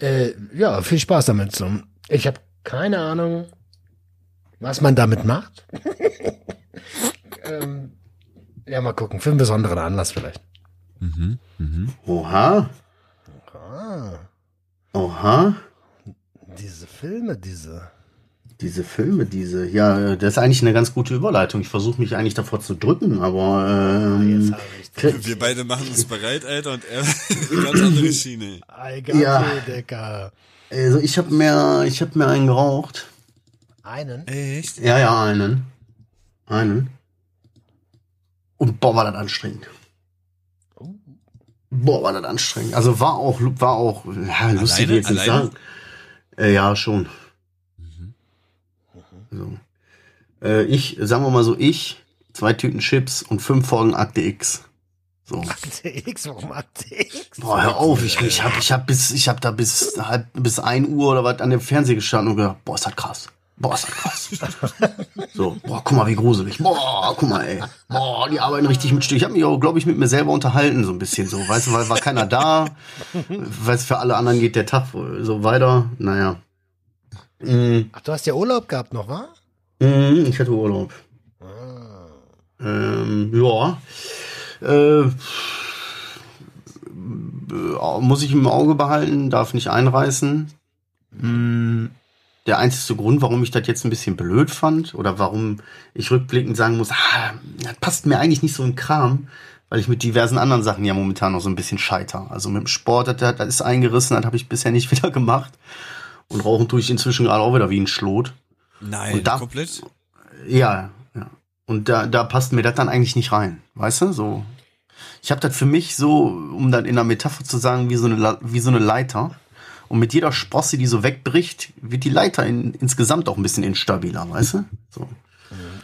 S2: äh, ja, viel Spaß damit. So. Ich habe keine Ahnung, was man damit macht. ähm, ja, mal gucken, für einen besonderen Anlass vielleicht.
S4: Mhm, mhm.
S3: Oha.
S2: Ah,
S3: Oha.
S2: diese Filme, diese.
S3: Diese Filme, diese. Ja, das ist eigentlich eine ganz gute Überleitung. Ich versuche mich eigentlich davor zu drücken, aber. Ähm,
S2: hab ich
S4: Wir beide machen uns bereit, Alter, und er eine ganz andere Schiene.
S3: Ja.
S2: Digga.
S3: also ich habe mir, ich habe mir einen geraucht.
S2: Einen?
S4: Echt?
S3: Ja, ja, einen. Einen. Und boah, war das anstrengend. Boah, war das anstrengend. Also war auch, war auch, ja, lustig
S4: Alleine?
S3: jetzt nicht sagen. Äh, ja, schon. So. Äh, ich, sagen wir mal so, ich, zwei Tüten Chips und fünf Folgen Akte X. So.
S2: Akte X, warum Akte X?
S3: Boah, hör auf, ich, ich hab, ich hab bis, ich hab da bis halb, bis ein Uhr oder was an dem Fernseher gestanden und gedacht, boah, ist das krass. Boah, ist das krass. so, boah, guck mal, wie gruselig. Boah, guck mal, ey. Boah, die arbeiten richtig mit Stück. Ich habe mich auch, glaube ich, mit mir selber unterhalten, so ein bisschen so. Weißt du, weil war keiner da. Weiß, für alle anderen geht der Tag so weiter. Naja. Mm,
S2: Ach, du hast ja Urlaub gehabt noch, wa?
S3: mm, ich hatte Urlaub.
S2: Ah.
S3: Ähm, ja. Äh, muss ich im Auge behalten, darf nicht einreißen. Mm, Der einzige Grund, warum ich das jetzt ein bisschen blöd fand oder warum ich rückblickend sagen muss, ah, das passt mir eigentlich nicht so in Kram, weil ich mit diversen anderen Sachen ja momentan noch so ein bisschen scheiter. Also mit dem Sport, das, das ist eingerissen, das habe ich bisher nicht wieder gemacht. Und rauchen tue ich inzwischen gerade auch wieder wie ein Schlot.
S4: Nein,
S3: da-
S4: komplett?
S3: Ja, ja. Und da, da passt mir das dann eigentlich nicht rein. Weißt du? So. Ich habe das für mich so, um dann in der Metapher zu sagen, wie so eine, wie so eine Leiter. Und mit jeder Sprosse, die so wegbricht, wird die Leiter in, insgesamt auch ein bisschen instabiler, weißt du? So.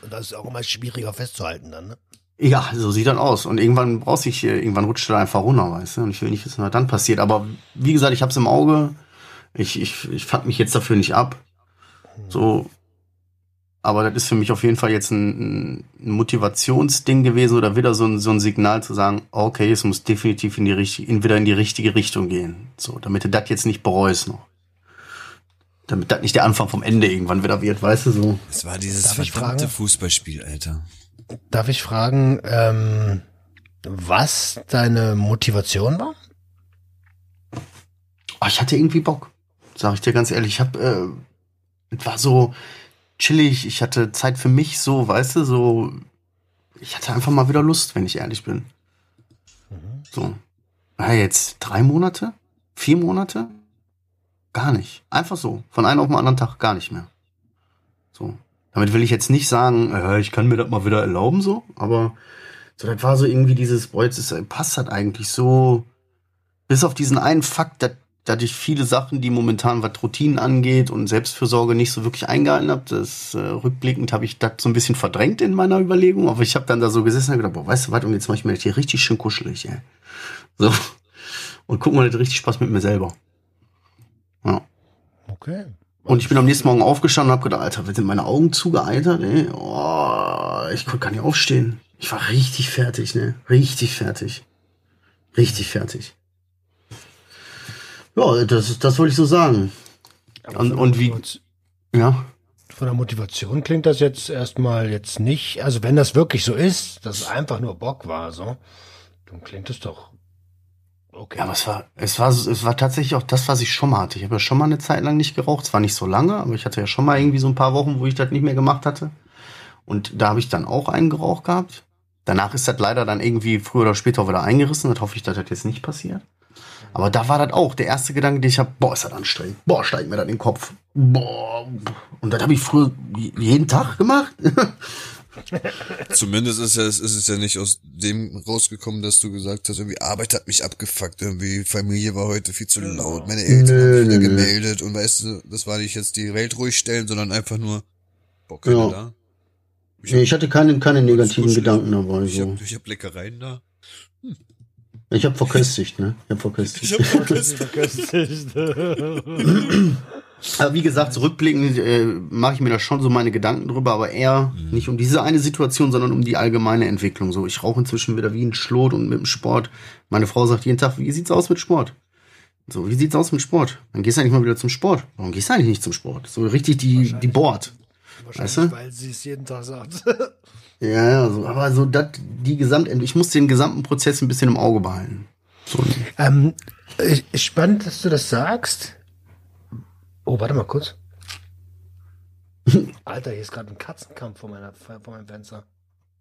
S2: Und das ist auch immer schwieriger festzuhalten dann, ne?
S3: Ja, so sieht das aus. Und irgendwann brauchst du dich, äh, irgendwann rutscht er einfach runter, weißt du? Und ich will nicht wissen, was dann passiert. Aber wie gesagt, ich hab's im Auge. Ich, ich, ich fuck mich jetzt dafür nicht ab. So. Aber das ist für mich auf jeden Fall jetzt ein, ein Motivationsding gewesen oder wieder so ein, so ein Signal zu sagen, okay, es muss definitiv in die richtige, in, wieder in die richtige Richtung gehen. So, damit du das jetzt nicht bereust noch. Damit das nicht der Anfang vom Ende irgendwann wieder wird, weißt du so.
S4: Es war dieses
S2: Darf
S4: verdammte? Fußballspiel, Alter.
S2: Darf ich fragen, ähm, was deine Motivation war?
S3: Oh, ich hatte irgendwie Bock, sag ich dir ganz ehrlich. Ich hab, äh, es war so chillig, ich hatte Zeit für mich, so, weißt du, so. Ich hatte einfach mal wieder Lust, wenn ich ehrlich bin. So. Na, jetzt drei Monate? Vier Monate? Gar nicht. Einfach so. Von einem auf den anderen Tag gar nicht mehr. So. Damit will ich jetzt nicht sagen, äh, ich kann mir das mal wieder erlauben, so, aber so, das war so irgendwie dieses, boah, jetzt ist, passt das eigentlich so, bis auf diesen einen Fakt, dass, dass ich viele Sachen, die momentan was Routinen angeht und Selbstfürsorge nicht so wirklich eingehalten habe, das äh, rückblickend habe ich das so ein bisschen verdrängt in meiner Überlegung, aber ich habe dann da so gesessen und gedacht, boah, weißt du was, und jetzt mache ich mir das hier richtig schön kuschelig, ey. So. Und guck mal, das richtig Spaß mit mir selber. Ja.
S2: Okay.
S3: Und ich bin am nächsten Morgen aufgestanden und hab gedacht, Alter, sind meine Augen zugeeitert, ey. Oh, ich konnte gar nicht aufstehen. Ich war richtig fertig, ne? Richtig fertig. Richtig fertig. Ja, das, das wollte ich so sagen. Und- und wie-
S2: Motivation-
S3: Ja.
S2: Von der Motivation klingt das jetzt erstmal jetzt nicht. Also wenn das wirklich so ist, dass es einfach nur Bock war, so, dann klingt es doch okay.
S3: Ja, aber es war, es war, es war tatsächlich auch das, was ich schon mal hatte. Ich habe ja schon mal eine Zeit lang nicht geraucht. Zwar nicht so lange, aber ich hatte ja schon mal irgendwie so ein paar Wochen, wo ich das nicht mehr gemacht hatte. Und da habe ich dann auch einen geraucht gehabt. Danach ist das leider dann irgendwie früher oder später wieder eingerissen. Das hoffe ich, dass das jetzt nicht passiert. Aber da war das auch der erste Gedanke, den ich habe, boah, ist das anstrengend. Boah, steigt mir das in den Kopf. Boah. Und das habe ich früher jeden Tag gemacht.
S4: Zumindest ist, ja, ist es ja nicht aus dem rausgekommen, dass du gesagt hast, irgendwie Arbeit hat mich abgefuckt, irgendwie Familie war heute viel zu laut, meine Eltern
S3: Nö,
S4: haben wieder
S3: nö, nö.
S4: gemeldet und weißt du, das war nicht jetzt die Welt ruhig stellen, sondern einfach nur, boah, keiner
S3: Ja.
S4: da.
S3: Nee, ich hatte keine, keine negativen. Gedanken dabei.
S4: Ich
S3: So.
S4: hab, ich hab Leckereien da.
S3: Ich habe verköstigt, ne? Ich habe verköstigt.
S4: Ich hab vergessen.
S3: Aber wie gesagt, zurückblickend äh, mache ich mir da schon so meine Gedanken drüber, aber eher nicht um diese eine Situation, sondern um die allgemeine Entwicklung. So, ich rauche inzwischen wieder wie ein Schlot und mit dem Sport. Meine Frau sagt jeden Tag, wie sieht's aus mit Sport? So, wie sieht's aus mit Sport? Dann gehst du eigentlich mal wieder zum Sport. Warum gehst du eigentlich nicht zum Sport? So richtig die, die Board.
S2: Wahrscheinlich,
S3: weißt du?
S2: weil sie es jeden Tag sagt.
S3: Ja, ja, so, aber so dat, die Gesamtend, ich muss den gesamten Prozess ein bisschen im Auge behalten. So,
S2: ähm, ich- spannend, dass du das sagst. Oh, warte mal kurz. Alter, hier ist gerade ein Katzenkampf vor, meiner, vor meinem Fenster.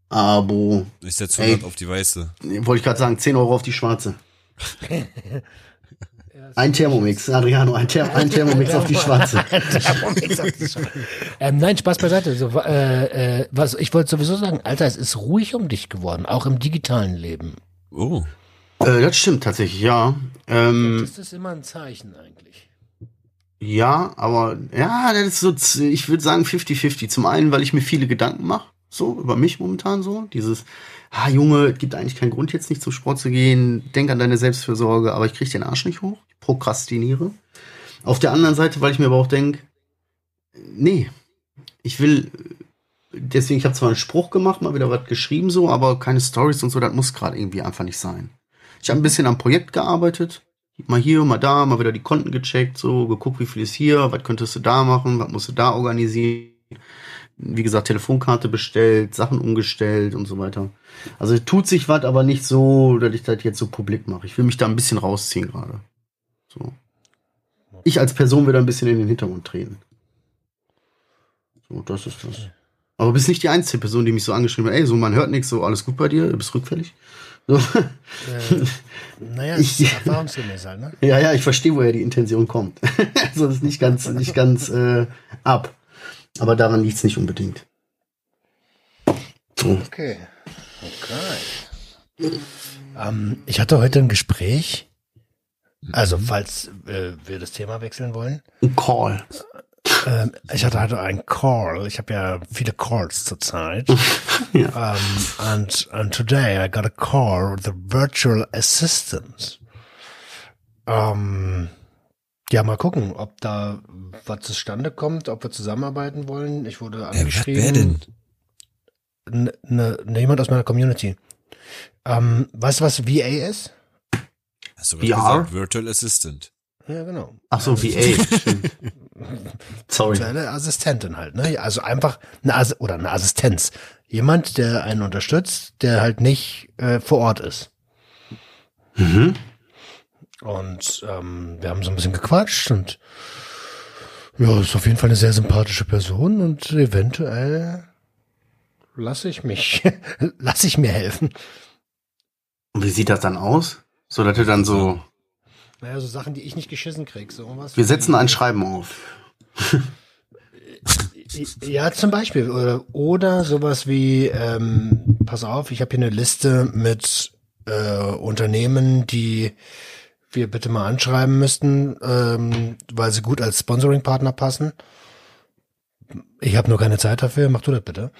S3: Abo,
S4: Ich setze
S3: Ey.
S4: 100 auf die Weiße.
S3: wollte ich gerade sagen, 10 Euro auf die schwarze. Ein Thermomix, Adriano, ein, Ther ein Thermomix auf die schwarze.
S2: ähm, nein, Spaß beiseite. So, äh, äh, was, ich wollte sowieso sagen, Alter, es ist ruhig um dich geworden, auch im digitalen Leben.
S4: Oh.
S3: Äh, das stimmt tatsächlich, ja. Ähm,
S2: Das ist immer ein Zeichen eigentlich.
S3: ja, aber ja, das ist so, ich würde sagen 50-50. Zum einen, weil ich mir viele Gedanken mache, so über mich momentan so. Dieses, ah Junge, es gibt eigentlich keinen Grund jetzt nicht zum Sport zu gehen. Denk an deine Selbstfürsorge, aber ich kriege den Arsch nicht hoch. Ich prokrastiniere. Auf der anderen Seite, weil ich mir aber auch denke, nee, ich will, deswegen, ich habe zwar einen Spruch gemacht, mal wieder was geschrieben so, aber keine Stories und so, das muss gerade irgendwie einfach nicht sein. Ich habe ein bisschen am Projekt gearbeitet, mal hier, mal da, mal wieder die Konten gecheckt, so geguckt, wie viel ist hier, was könntest du da machen, was musst du da organisieren. Wie gesagt, Telefonkarte bestellt, Sachen umgestellt und so weiter. Also tut sich was, aber nicht so, dass ich das jetzt so publik mache. Ich will mich da ein bisschen rausziehen gerade. So. Ich als Person will da ein bisschen in den Hintergrund treten. So, das ist das. Aber bist nicht die einzige Person, die mich so angeschrieben hat, ey, so man hört nichts, so alles gut bei dir, du bist rückfällig. So.
S2: Äh, naja,
S3: Ich-
S2: erfahrungsgemäß halt, ne?
S3: Ja, ja, ich verstehe, woher die Intention kommt. also das ist nicht ganz, nicht ganz äh, ab. Aber daran liegt es nicht unbedingt. So.
S2: Okay. Okay. Ähm, ich hatte heute ein Gespräch. Also, falls äh, wir das Thema wechseln wollen.
S3: Ein Call.
S2: Ähm, ich hatte heute einen Call. Ich habe ja viele Calls zurzeit.
S3: Ja.
S2: um, and, and today I got a call with a virtual assistant. Ähm, ja, mal gucken, ob da was zustande kommt, ob wir zusammenarbeiten wollen. Ich wurde angeschrieben.
S4: wer denn?
S2: Ne, ne, ne, jemand aus meiner Community. Ähm, weißt du, was VA ist?
S4: Hast du
S3: VR?
S4: gesagt, Virtual Assistant.
S2: Ja, genau.
S3: Ach so, VA. Stimmt. Sorry.
S2: virtuelle Assistentin halt, ne? Also einfach eine As oder eine Assistenz. Jemand, der einen unterstützt, der halt nicht äh, vor Ort ist.
S3: Mhm.
S2: Und ähm, wir haben so ein bisschen gequatscht und ja, ist auf jeden Fall eine sehr sympathische Person und eventuell lasse ich mich, lasse ich mir helfen.
S3: Und wie sieht das dann aus? So, dass du dann so,
S2: Naja, so Sachen, die ich nicht geschissen krieg. So was
S3: wir setzen ein Schreiben auf.
S2: Ja, zum Beispiel. Oder, oder sowas wie, ähm, pass auf, ich habe hier eine Liste mit äh, Unternehmen, die wir bitte mal anschreiben müssten, ähm, weil sie gut als Sponsoring-Partner passen. Ich habe nur keine Zeit dafür, mach du das bitte.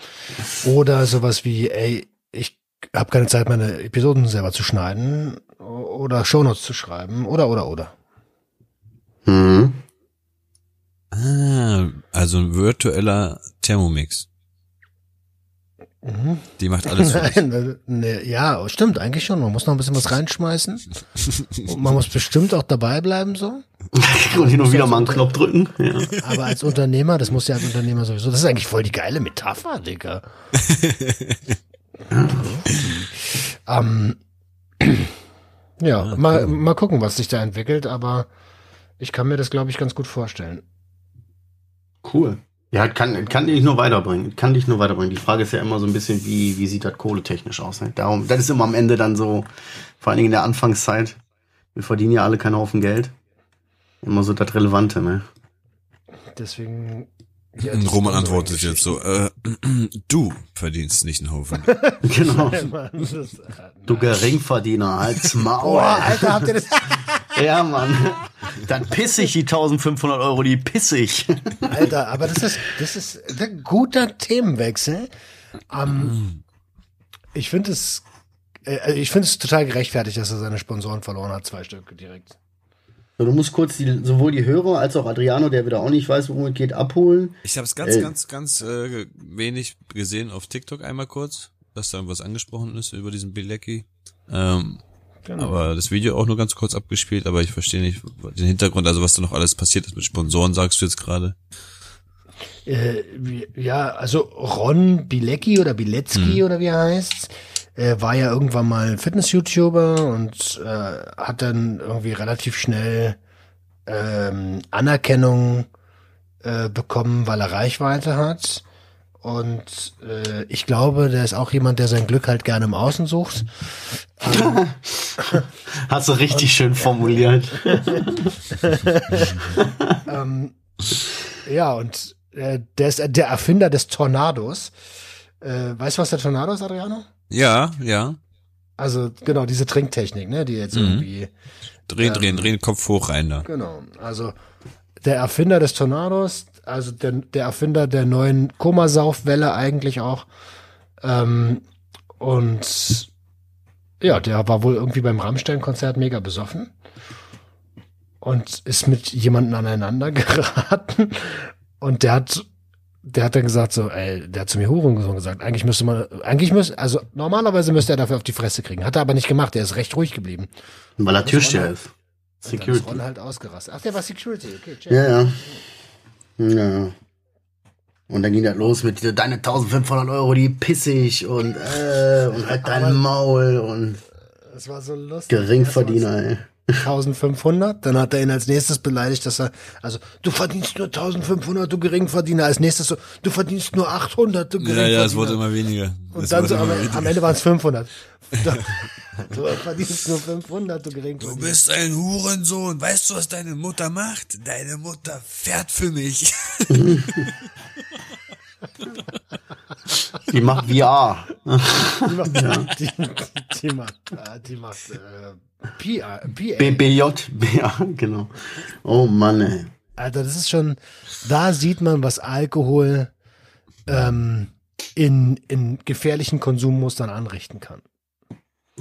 S2: Oder sowas wie, ey, ich habe keine Zeit, meine Episoden selber zu schneiden oder Shownotes zu schreiben oder oder oder.
S3: Mhm.
S4: Ah, also ein virtueller Thermomix.
S2: Mhm.
S4: Die macht alles.
S2: Nein, ne, ja, stimmt, eigentlich schon. Man muss noch ein bisschen was reinschmeißen. Und man muss bestimmt auch dabei bleiben so.
S3: Und hin und wieder mal einen Knopf drücken. Ja.
S2: Aber als Unternehmer, das muss ja als Unternehmer sowieso. Das ist eigentlich voll die geile Metapher, Digga. ähm, ja, mal, mal gucken, was sich da entwickelt, aber ich kann mir das, glaube ich, ganz gut vorstellen.
S3: Cool. Ja, kann, kann dich nur weiterbringen. Kann dich nur weiterbringen. Die Frage ist ja immer so ein bisschen, wie, wie sieht das kohletechnisch aus? Ne? Darum, das ist immer am Ende dann so, vor allen Dingen in der Anfangszeit. Wir verdienen ja alle keinen Haufen Geld. Immer so das Relevante, ne?
S2: Deswegen. ja,
S4: Roman antwortet jetzt so, äh, du verdienst nicht einen Haufen.
S3: Genau.
S2: Mann, das, äh,
S3: Du Geringverdiener, halt's Maul.
S2: Boah, Alter, habt ihr das?
S3: Ja, Mann. Dann piss ich die 1500 Euro, die piss ich.
S2: Alter, aber das ist, das ist ein guter Themenwechsel. Ähm, ich finde es, äh, ich finde es total gerechtfertigt, dass er seine Sponsoren verloren hat, zwei Stück direkt.
S3: So, du musst kurz die, sowohl die Hörer als auch Adriano, der wieder auch nicht weiß, worum es geht, abholen.
S4: Ich habe es ganz,
S3: Ey.
S4: ganz, ganz äh, wenig gesehen auf TikTok einmal kurz, dass da irgendwas angesprochen ist über diesen Bilecki. Ähm,
S2: Genau.
S4: aber das Video auch nur ganz kurz abgespielt, aber ich verstehe nicht den Hintergrund, also was da noch alles passiert ist mit Sponsoren, sagst du jetzt gerade.
S2: Äh, ja, also Ron Bilecki oder Bilecki oder wie er heißt, äh, war ja irgendwann mal Fitness-YouTuber und äh, hat dann irgendwie relativ schnell ähm, Anerkennung äh, bekommen, weil er Reichweite hat. Und äh, ich glaube, der ist auch jemand, der sein Glück halt gerne im Außen sucht.
S3: Hast du richtig schön formuliert.
S2: ähm, ja, und äh, der ist der Erfinder des Tornados. Äh, weißt du, was der Tornado ist, Adriano?
S4: Ja, ja.
S2: Also genau, diese Trinktechnik, ne, die jetzt
S4: Mhm.
S2: irgendwie,
S4: Drehen, drehen, drehen, Kopf hoch rein da.
S2: genau, also der Erfinder des Tornados, also der, der Erfinder der neuen Komasaufwelle eigentlich auch. Ähm, und ja, der war wohl irgendwie beim Rammstein-Konzert mega besoffen und ist mit jemandem aneinander geraten und der hat der hat dann gesagt so, ey, der hat zu mir Hurensohn gesagt, eigentlich müsste man, eigentlich müsste, also normalerweise müsste er dafür auf die Fresse kriegen. Hat er aber nicht gemacht, er ist recht ruhig geblieben.
S3: Weil er Türsteher ist.
S2: Und dann ist
S3: Security.
S2: Ron halt ausgerastet. Ach, der war Security, okay, check.
S3: Ja, ja. Ja. Und dann ging das los mit deine 1500 Euro, die pissig und, äh, und halt dein Maul und
S2: Das war so lustig.
S3: Geringverdiener, ey.
S2: 1500, dann hat er ihn als nächstes beleidigt, dass er, also, du verdienst nur 1500, du Geringverdiener, als nächstes so, du verdienst nur 800, du
S4: Ja,
S2: Geringverdiener.
S4: ja, es wurde immer weniger.
S2: Und
S4: Es
S2: dann so am, am Ende waren es 500. du verdienst nur 500, du
S4: Du
S2: Geringverdiener.
S4: bist ein Hurensohn. Weißt du, was deine Mutter macht? Deine Mutter fährt für mich.
S3: Die macht VR.
S2: Die macht, die, die macht, äh, die macht, äh, PA, PA.
S3: BBJ, ja, genau. Oh Mann, ey.
S2: Alter, das ist schon, da sieht man, was Alkohol ähm, in, in gefährlichen Konsummustern anrichten kann.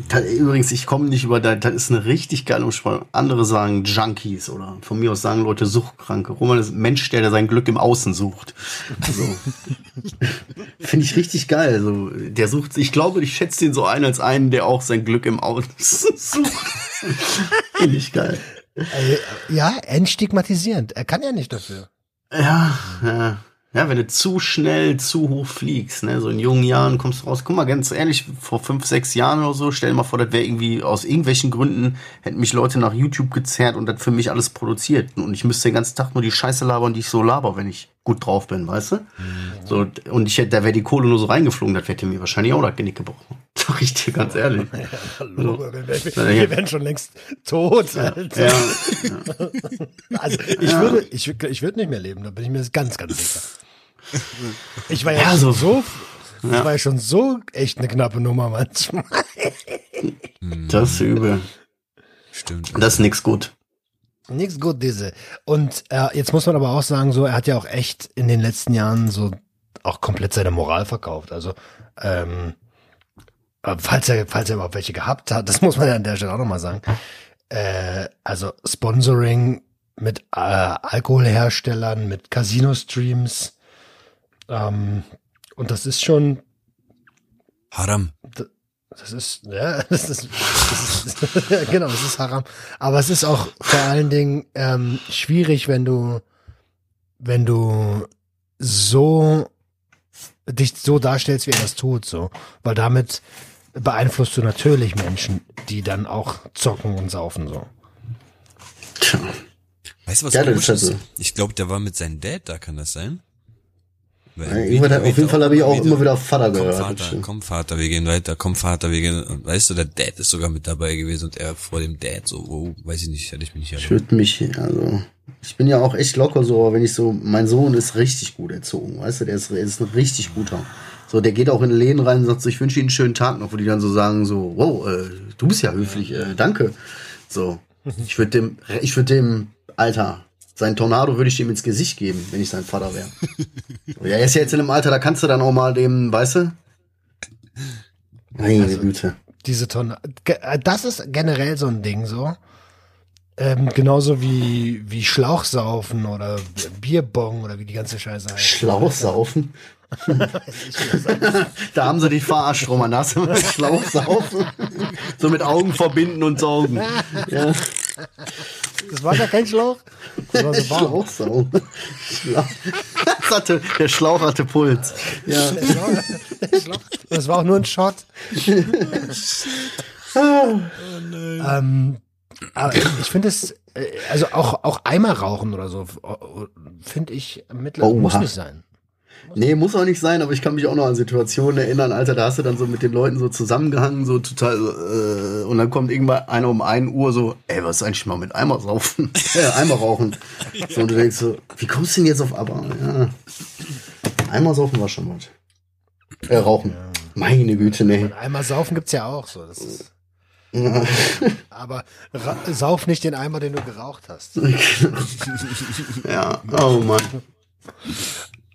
S3: Da- Übrigens, ich komme nicht über, das das ist eine richtig geile Umschreibung. Andere sagen Junkies oder von mir aus sagen Leute Suchtkranke. Roman ist ein Mensch, der, der sein Glück im Außen sucht. So. Finde ich richtig geil. So, der sucht, ich glaube, ich schätze den so ein als einen, der auch sein Glück im Außen sucht. Finde ich geil.
S2: Äh, ja, entstigmatisierend. Er kann ja nicht dafür.
S3: Ja, ja. Ja, wenn du zu schnell, zu hoch fliegst, ne, so in jungen Jahren kommst du raus. Guck mal, ganz ehrlich, vor fünf, sechs Jahren oder so, stell dir mal vor, das wäre irgendwie aus irgendwelchen Gründen, hätten mich Leute nach YouTube gezerrt und das für mich alles produziert. Und ich müsste den ganzen Tag nur die Scheiße labern, die ich so laber, wenn ich gut drauf bin, weißt du? So, und ich hätte, da wäre die Kohle nur so reingeflogen, das hätte mir wahrscheinlich auch das Genick gebrochen. Sag ich dir ganz ehrlich.
S2: Hallo, wir, wir, wir wären schon längst tot. Alter.
S3: Ja,
S2: Also ich würde, ich, ich würde nicht mehr leben, da bin ich mir ganz, ganz sicher. Ich war ja,
S3: Ja, so-
S2: so, ich war ja schon so echt eine knappe Nummer manchmal.
S3: das ist übel.
S4: Stimmt.
S3: Das ist nix gut.
S2: Nix gut, diese. Und äh, jetzt muss man aber auch sagen, so, er hat ja auch echt in den letzten Jahren so auch komplett seine Moral verkauft. Also, ähm, äh, falls er, falls er überhaupt welche gehabt hat, das muss man ja an der Stelle auch nochmal sagen. Äh, also Sponsoring mit äh, Alkoholherstellern, mit Casino-Streams. Ähm, und das ist schon,
S4: Haram.
S2: Das ist, ja, das ist, das ist ja, genau, das ist Haram. Aber es ist auch vor allen Dingen ähm, schwierig, wenn du, wenn du so dich so darstellst, wie er das tut, so, weil damit beeinflusst du natürlich Menschen, die dann auch zocken und saufen so.
S3: Tja.
S4: Weißt du, was
S3: Ja, das ist halt.
S4: Ich glaube, der war mit seinem Dad da, kann das sein? Video
S3: auf jeden Fall habe ich auch
S4: wieder-
S3: immer wieder Vater
S4: Komm
S3: gehört.
S4: Vater, komm Vater, wir gehen weiter, komm Vater, wir gehen. Und Weißt du, der Dad ist sogar mit dabei gewesen und er vor dem Dad so, oh, weiß ich nicht, hätte ich mich nicht
S3: Ich
S4: erinnert.
S3: würde mich, also, ich bin ja auch echt locker so, aber wenn ich so, mein Sohn ist richtig gut erzogen, weißt du, der ist, der ist ein richtig guter. So, der geht auch in Läden rein und sagt so, ich wünsche Ihnen einen schönen Tag noch, wo die dann so sagen so, wow, äh, du bist ja höflich, äh, danke. So, ich würde dem, ich würde dem, Alter, sein Tornado würde ich dem ins Gesicht geben, wenn ich sein Vater wäre. Ja, er ist ja jetzt in einem Alter, da kannst du dann auch mal dem, weißt du? Meine
S2: Also-
S3: Güte.
S2: Diese Tonne, ge- äh, das ist generell so ein Ding so. Ähm, genauso wie, wie Schlauchsaufen oder Bierbong oder wie die ganze Scheiße heißt.
S3: Schlauch saufen. Da haben sie dich verarscht, Roman. Da hast du mit Schlauch saufen. So mit Augen verbinden und saugen. Ja,
S2: Das war gar kein Schlauch. Das war so warm.
S3: Schlauch saugen. Schlauch. Das hatte, der Schlauch hatte Puls. Ja.
S2: Der Schlauch, der Schlauch. Das war auch nur ein Shot. ähm, aber ich finde es, äh, also auch, auch Eimer rauchen oder so, äh, finde ich mittlerweile, muss nicht sein.
S3: Nee, muss auch nicht sein, aber ich kann mich auch noch an Situationen erinnern, Alter, da hast du dann so mit den Leuten so zusammengehangen, so total, äh, und dann kommt irgendwann einer um 1 Uhr so, ey, was ist eigentlich mal mit Eimer saufen? äh, Eimer rauchen. So, und du denkst so, wie kommst du denn jetzt auf Aber? Ja. Eimer saufen war schon was. Äh, rauchen. Meine Güte, nee.
S2: Eimer saufen gibt's ja auch so. Das ist, aber sauf nicht den Eimer, den du geraucht hast.
S3: ja, oh Mann.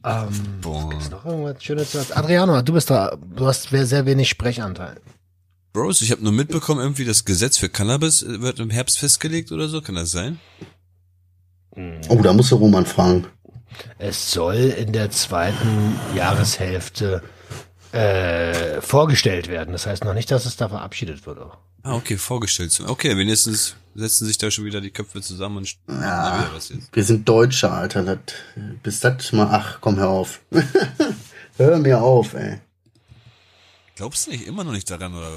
S2: Ähm,
S4: Boah.
S2: ist noch irgendwas Schönes zu? Adriano, du bist da, du hast sehr, sehr wenig Sprechanteil.
S4: Bros, ich habe nur mitbekommen, irgendwie das Gesetz für Cannabis äh, wird im Herbst festgelegt oder so, kann das sein?
S3: Oh, da musst du Roman fragen.
S2: Es soll in der zweiten Jahreshälfte äh, vorgestellt werden. Das heißt noch nicht, dass es da verabschiedet wird. Auch.
S4: Ah, okay, vorgestellt. Okay, wenigstens setzen sich da schon wieder die Köpfe zusammen und
S3: Ja.
S4: was jetzt.
S3: Wir sind Deutsche, Alter. Das, bis das mal, ach, komm, hör auf. hör mir auf, ey.
S4: Glaubst du nicht immer noch nicht daran oder?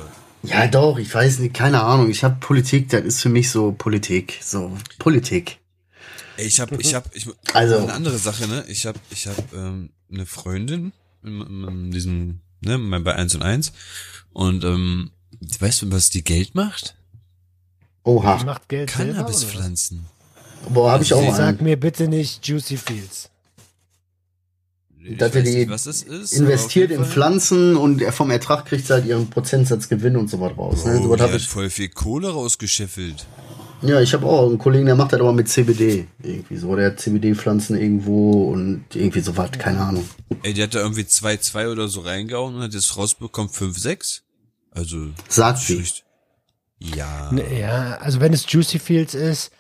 S3: Ja, doch, ich weiß nicht, keine Ahnung. Ich habe Politik, das ist für mich so Politik. So, Politik.
S4: Ey, ich habe, ich habe, ich
S3: Also-
S4: eine andere Sache, ne? Ich habe, ich habe ähm, eine Freundin in, in diesem, ne, bei 1 und 1 und ähm, weißt du, was die Geld macht?
S3: Oha.
S2: Macht Geld?
S4: Cannabispflanzen.
S3: Boah, habe ich auch
S4: Sie
S2: Sag
S3: einen.
S2: mir bitte nicht Juicy Fields.
S4: Ich
S3: Dass er die
S4: nicht, was das ist.
S3: Investiert in Pflanzen und er vom Ertrag kriegt sie halt ihren Prozentsatz Gewinn und so was raus. Ne?
S4: Oh, die hat
S3: ich,
S4: voll viel Kohle rausgescheffelt.
S3: ja, ich habe auch einen Kollegen, der macht das aber mit CBD. Irgendwie so. Der hat CBD-Pflanzen irgendwo und irgendwie so was, keine Ahnung.
S4: Ey, die hat da irgendwie 2-2 oder so reingehauen und hat jetzt rausbekommen 5-6. Also.
S3: Sagt sie.
S4: Ja.
S2: Ne, Ja, also wenn es Juicy Fields ist,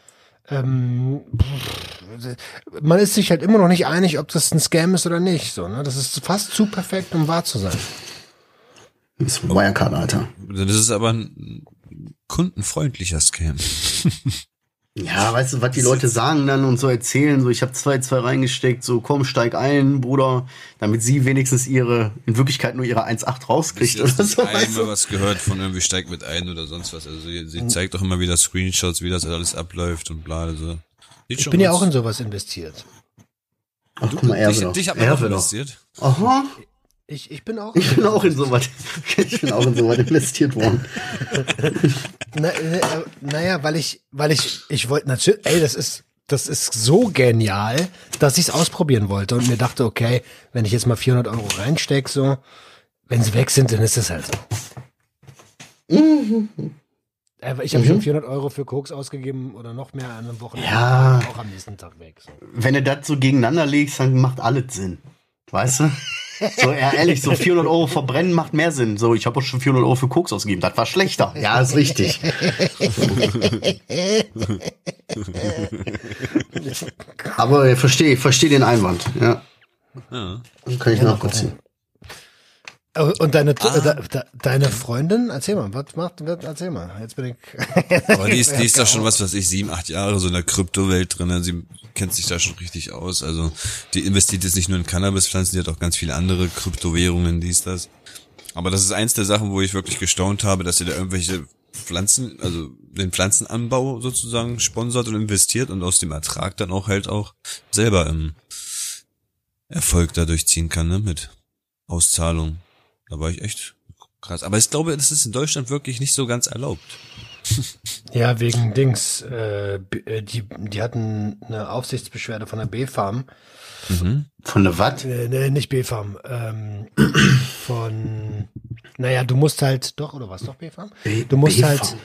S2: ähm, pff, man ist sich halt immer noch nicht einig, ob das ein Scam ist oder nicht. So, ne? Das ist fast zu perfekt, um wahr zu sein.
S3: Das ist Wirecard, Alter.
S4: Das ist aber ein kundenfreundlicher Scam.
S3: Ja, weißt du, was die Leute sagen dann und so erzählen, so ich habe zwei, zwei reingesteckt, so komm, steig ein, Bruder, damit sie wenigstens ihre, in Wirklichkeit nur ihre 1,8 rauskriegt
S4: Ich
S3: oder
S4: habe
S3: so.
S4: einmal
S3: Weißt du?
S4: was gehört von irgendwie steigt mit ein oder sonst was. Also sie, sie zeigt doch immer wieder Screenshots, wie das alles abläuft und bla. Also. Sieht
S2: Ich
S4: schon
S2: bin ja auch in sowas investiert.
S3: Ach, guck mal, Erwe
S4: Dich,
S3: doch.
S4: dich hat man
S3: doch.
S4: investiert.
S3: Aha,
S2: Ich, ich bin auch.
S3: ich bin auch in sowas, ich bin auch in sowas investiert worden.
S2: Na, äh, naja, weil ich, weil ich, ich wollte natürlich, ey, das ist, das ist so genial, dass ich es ausprobieren wollte und mir dachte, okay, wenn ich jetzt mal 400 Euro reinstecke, so, wenn sie weg sind, dann ist es halt so. Aber ich habe schon 400 Euro für Koks ausgegeben oder noch mehr an einem Wochenende.
S3: Ja.
S2: Auch am nächsten Tag weg. So.
S3: Wenn du das so gegeneinander legst, dann macht alles Sinn. Weißt du? So, ja, ehrlich, so 400 Euro verbrennen macht mehr Sinn. So, ich habe auch schon 400 Euro für Koks ausgegeben. Das war schlechter. Ja, ist richtig. Aber ich verstehe, verstehe den Einwand. Ja,
S4: Ja.
S3: kann ich nachvollziehen.
S2: Oh, Und deine,
S4: Ah.
S2: de, de, deine Freundin, erzähl mal, was macht, erzähl mal. Jetzt bin ich.
S4: Aber die ist, die ist da schon was, was ich, sieben, acht Jahre so in der Kryptowelt drin. Sie kennt sich da schon richtig aus. Also die investiert jetzt nicht nur in Cannabispflanzen, die hat auch ganz viele andere Kryptowährungen, dies, das. Aber das ist eins der Sachen, wo ich wirklich gestaunt habe, dass sie da irgendwelche Pflanzen, also den Pflanzenanbau sozusagen sponsert und investiert und aus dem Ertrag dann auch halt auch selber im Erfolg dadurch ziehen kann, ne, mit Auszahlung. Da war ich echt krass. Aber ich glaube, das ist in Deutschland wirklich nicht so ganz erlaubt.
S2: Ja, wegen Dings. Äh, äh, die, die hatten eine Aufsichtsbeschwerde von der B-Farm.
S3: Von der Watt?
S2: Äh, nee, nicht B-Farm. Ähm, von, naja, du musst halt, doch, oder was, doch B-Farm?
S3: B-
S2: Du musst
S3: B-Farm.
S2: halt,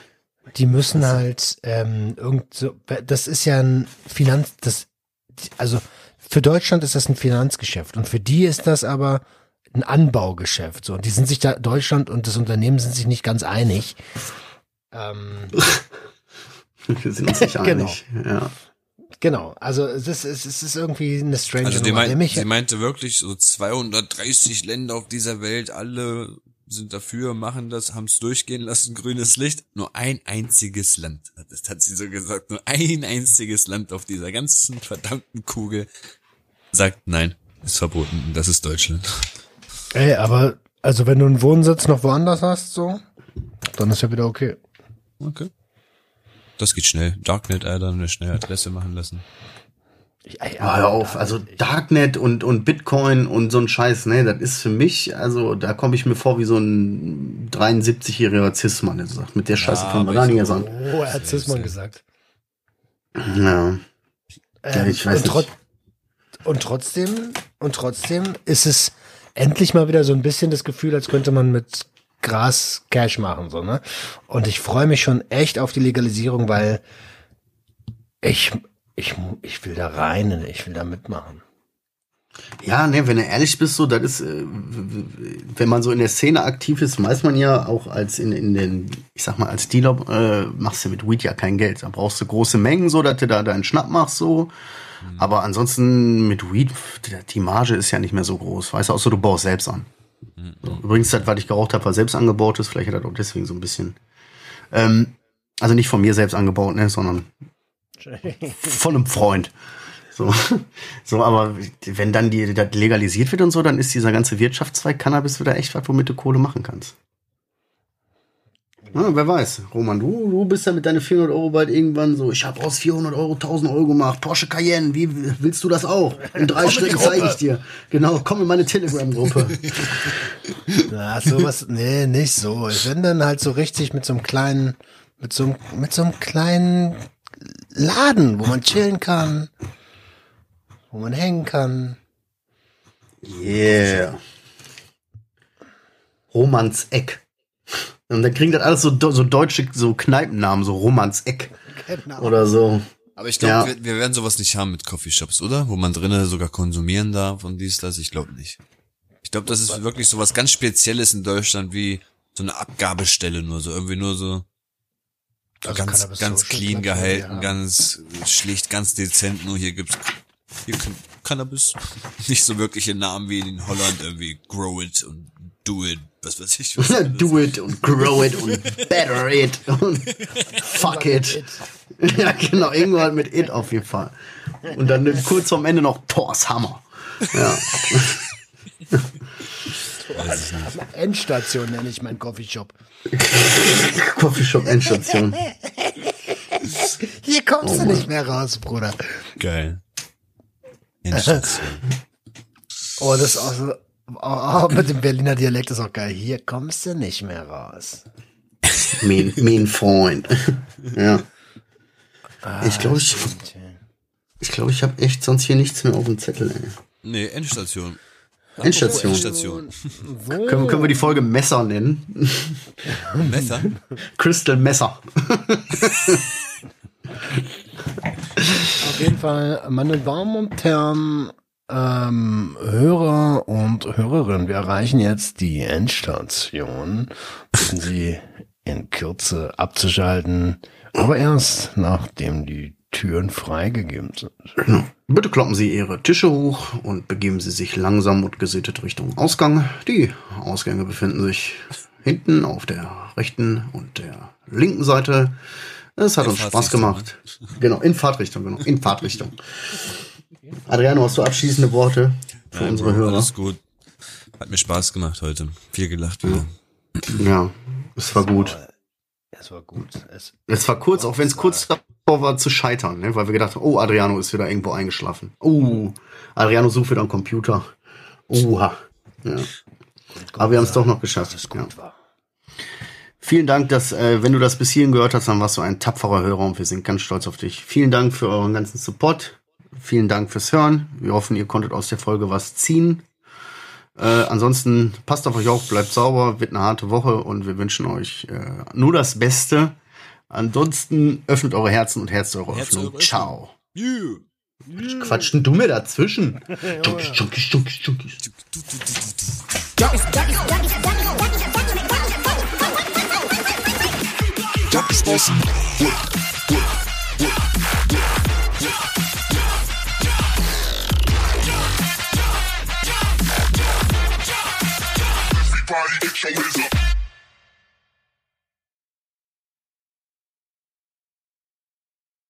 S2: die müssen halt, ähm, irgend so, das ist ja ein Finanz, das, also für Deutschland ist das ein Finanzgeschäft und für die ist das aber ein Anbaugeschäft. So, und die sind sich da, Deutschland und das Unternehmen sind sich nicht ganz einig. Ähm,
S3: Wir sind uns nicht
S2: Genau.
S3: einig. Ja.
S2: Genau, also es ist, es ist, es ist irgendwie eine strange
S4: Also
S2: Nummer.
S4: meint, sie meinte wirklich so 230 Länder auf dieser Welt, alle sind dafür, machen das, haben es durchgehen lassen, grünes Licht. Nur ein einziges Land, das hat sie so gesagt, nur ein einziges Land auf dieser ganzen verdammten Kugel sagt nein, ist verboten. Und das ist Deutschland.
S2: Ey, aber also wenn du einen Wohnsitz noch woanders hast, so, dann ist ja wieder okay.
S4: Okay. Das geht schnell. Darknet, Alter, eine schnelle Adresse machen lassen.
S3: Ah, hör auf, also Darknet und, und Bitcoin und so ein Scheiß, ne, das ist für mich, also da komme ich mir vor wie so ein 73-jähriger Cis-Mann, der sagt, mit der Scheiße fangen wir
S4: aber
S3: gar
S4: ich-
S3: nicht erst an.
S2: Oh, er hat Zisman gesagt.
S3: Ja.
S2: Ähm,
S3: ich weiß
S2: und, trot und trotzdem, und trotzdem ist es endlich mal wieder so ein bisschen das Gefühl, als könnte man mit Gras Cash machen, so, ne? Und ich freue mich schon echt auf die Legalisierung, weil ich, ich, ich will da rein, ich will da mitmachen.
S3: Ja, ne, wenn du ehrlich bist, so, das ist, äh, wenn man so in der Szene aktiv ist, weiß man ja auch als in, in den, ich sag mal, als Dealer äh, machst du mit Weed ja kein Geld. Da brauchst du große Mengen, so, dass du da deinen Schnapp machst, so. Aber ansonsten mit Weed, die Marge ist ja nicht mehr so groß. Weißt du, außer du baust selbst an. So. Übrigens, das, was ich geraucht habe, war selbst angebaut ist. Vielleicht hat das auch deswegen so ein bisschen. Ähm, also nicht von mir selbst angebaut, ne, sondern von einem Freund. So, so, aber wenn dann die das legalisiert wird und so, dann ist dieser ganze Wirtschaftszweig Cannabis wieder echt was, womit du Kohle machen kannst. Ja, wer weiß, Roman, du, du bist ja mit deinen 400 Euro bald irgendwann so, ich habe aus 400 Euro 1000 Euro gemacht, Porsche Cayenne, wie willst du das auch? In drei Schritten zeige ich dir. Genau, komm in meine Telegram-Gruppe.
S2: Na, sowas, nee, nicht so. Ich bin dann halt so richtig mit so einem kleinen, mit so einem, mit so einem kleinen Laden, wo man chillen kann, wo man hängen kann.
S3: Yeah. Romans Eck. Und dann kriegen das alles so, so deutsche so Kneipennamen, so Romans Eck
S2: Genau.
S3: oder so.
S4: Aber ich glaube,
S3: Ja.
S4: wir, wir werden sowas nicht haben mit Coffeeshops, oder? Wo man drinnen sogar konsumieren darf und dies, das. Ich glaube nicht. Ich glaube, das ist wirklich so was ganz Spezielles in Deutschland wie so eine Abgabestelle nur, so irgendwie nur so
S2: Also
S4: ganz, ganz
S2: Social
S4: clean gehalten,
S2: ja.
S4: ganz schlicht, ganz dezent. Nur hier gibt's hier Cannabis. Nicht so wirkliche Namen wie in Holland irgendwie Grow It und Do It, was weiß ich. Was.
S3: Do it und grow it und better it und fuck it. ja, genau, irgendwann mit It auf jeden Fall. Und dann kurz vorm Ende noch Thors Hammer. Ja.
S2: Endstation nenne ich meinen Coffeeshop.
S3: Coffeeshop Endstation.
S2: Hier kommst du nicht mehr raus, Bruder.
S4: Geil. Endstation.
S2: Oh, das ist auch so, oh, mit dem Berliner Dialekt ist auch geil. Hier kommst du nicht mehr raus.
S3: Mein, mein Freund. ja. Ich glaube, ich, ich, glaub, ich habe echt sonst hier nichts mehr auf dem Zettel. Ey.
S4: Nee, Endstation.
S3: Endstation.
S4: Endstation.
S3: Können, können wir die Folge Messer nennen?
S4: Messer?
S3: Crystal Messer.
S2: Auf jeden Fall, meine Damen und Herren, ähm, Hörer und Hörerinnen, wir erreichen jetzt die Endstation. Bitten Sie in Kürze abzuschalten, aber erst nachdem die Türen freigegeben sind.
S3: Bitte kloppen Sie Ihre Tische hoch und begeben Sie sich langsam und gesittet Richtung Ausgang. Die Ausgänge befinden sich hinten auf der rechten und der linken Seite. Es hat
S4: In
S3: uns Spaß gemacht. Genau, in Fahrtrichtung, genau, in Fahrtrichtung. Adriano, hast du abschließende Worte für
S4: Nein,
S3: unsere
S4: Bro,
S3: Hörer?
S4: Alles gut. Hat mir Spaß gemacht heute. Viel gelacht wieder.
S3: Ja, es war gut.
S2: Es war gut. Es,
S3: Es war kurz, auch wenn es kurz davor war zu scheitern, ne? weil wir gedacht haben, oh, Adriano ist wieder irgendwo eingeschlafen. Oh, Adriano sucht wieder am Computer. Oha. Ja. Aber wir haben es doch noch geschafft.
S2: dass es
S3: Ja.
S2: gut war.
S3: Vielen Dank, dass, äh, wenn du das bis hierhin gehört hast, dann warst du ein tapferer Hörer und wir sind ganz stolz auf dich. Vielen Dank für euren ganzen Support. Vielen Dank fürs Hören. Wir hoffen, ihr konntet aus der Folge was ziehen. Äh, ansonsten passt auf euch auf, bleibt sauber, wird eine harte Woche und wir wünschen euch äh, nur das Beste. Ansonsten öffnet eure Herzen und Herz eure
S4: Herz
S3: Öffnung.
S4: eure
S3: Ciao.
S4: Yeah.
S3: Quatsch denn du mir dazwischen? Junkies, Junkies, Junkies, Junkies.
S1: Junkies awesome. party, get your wizard.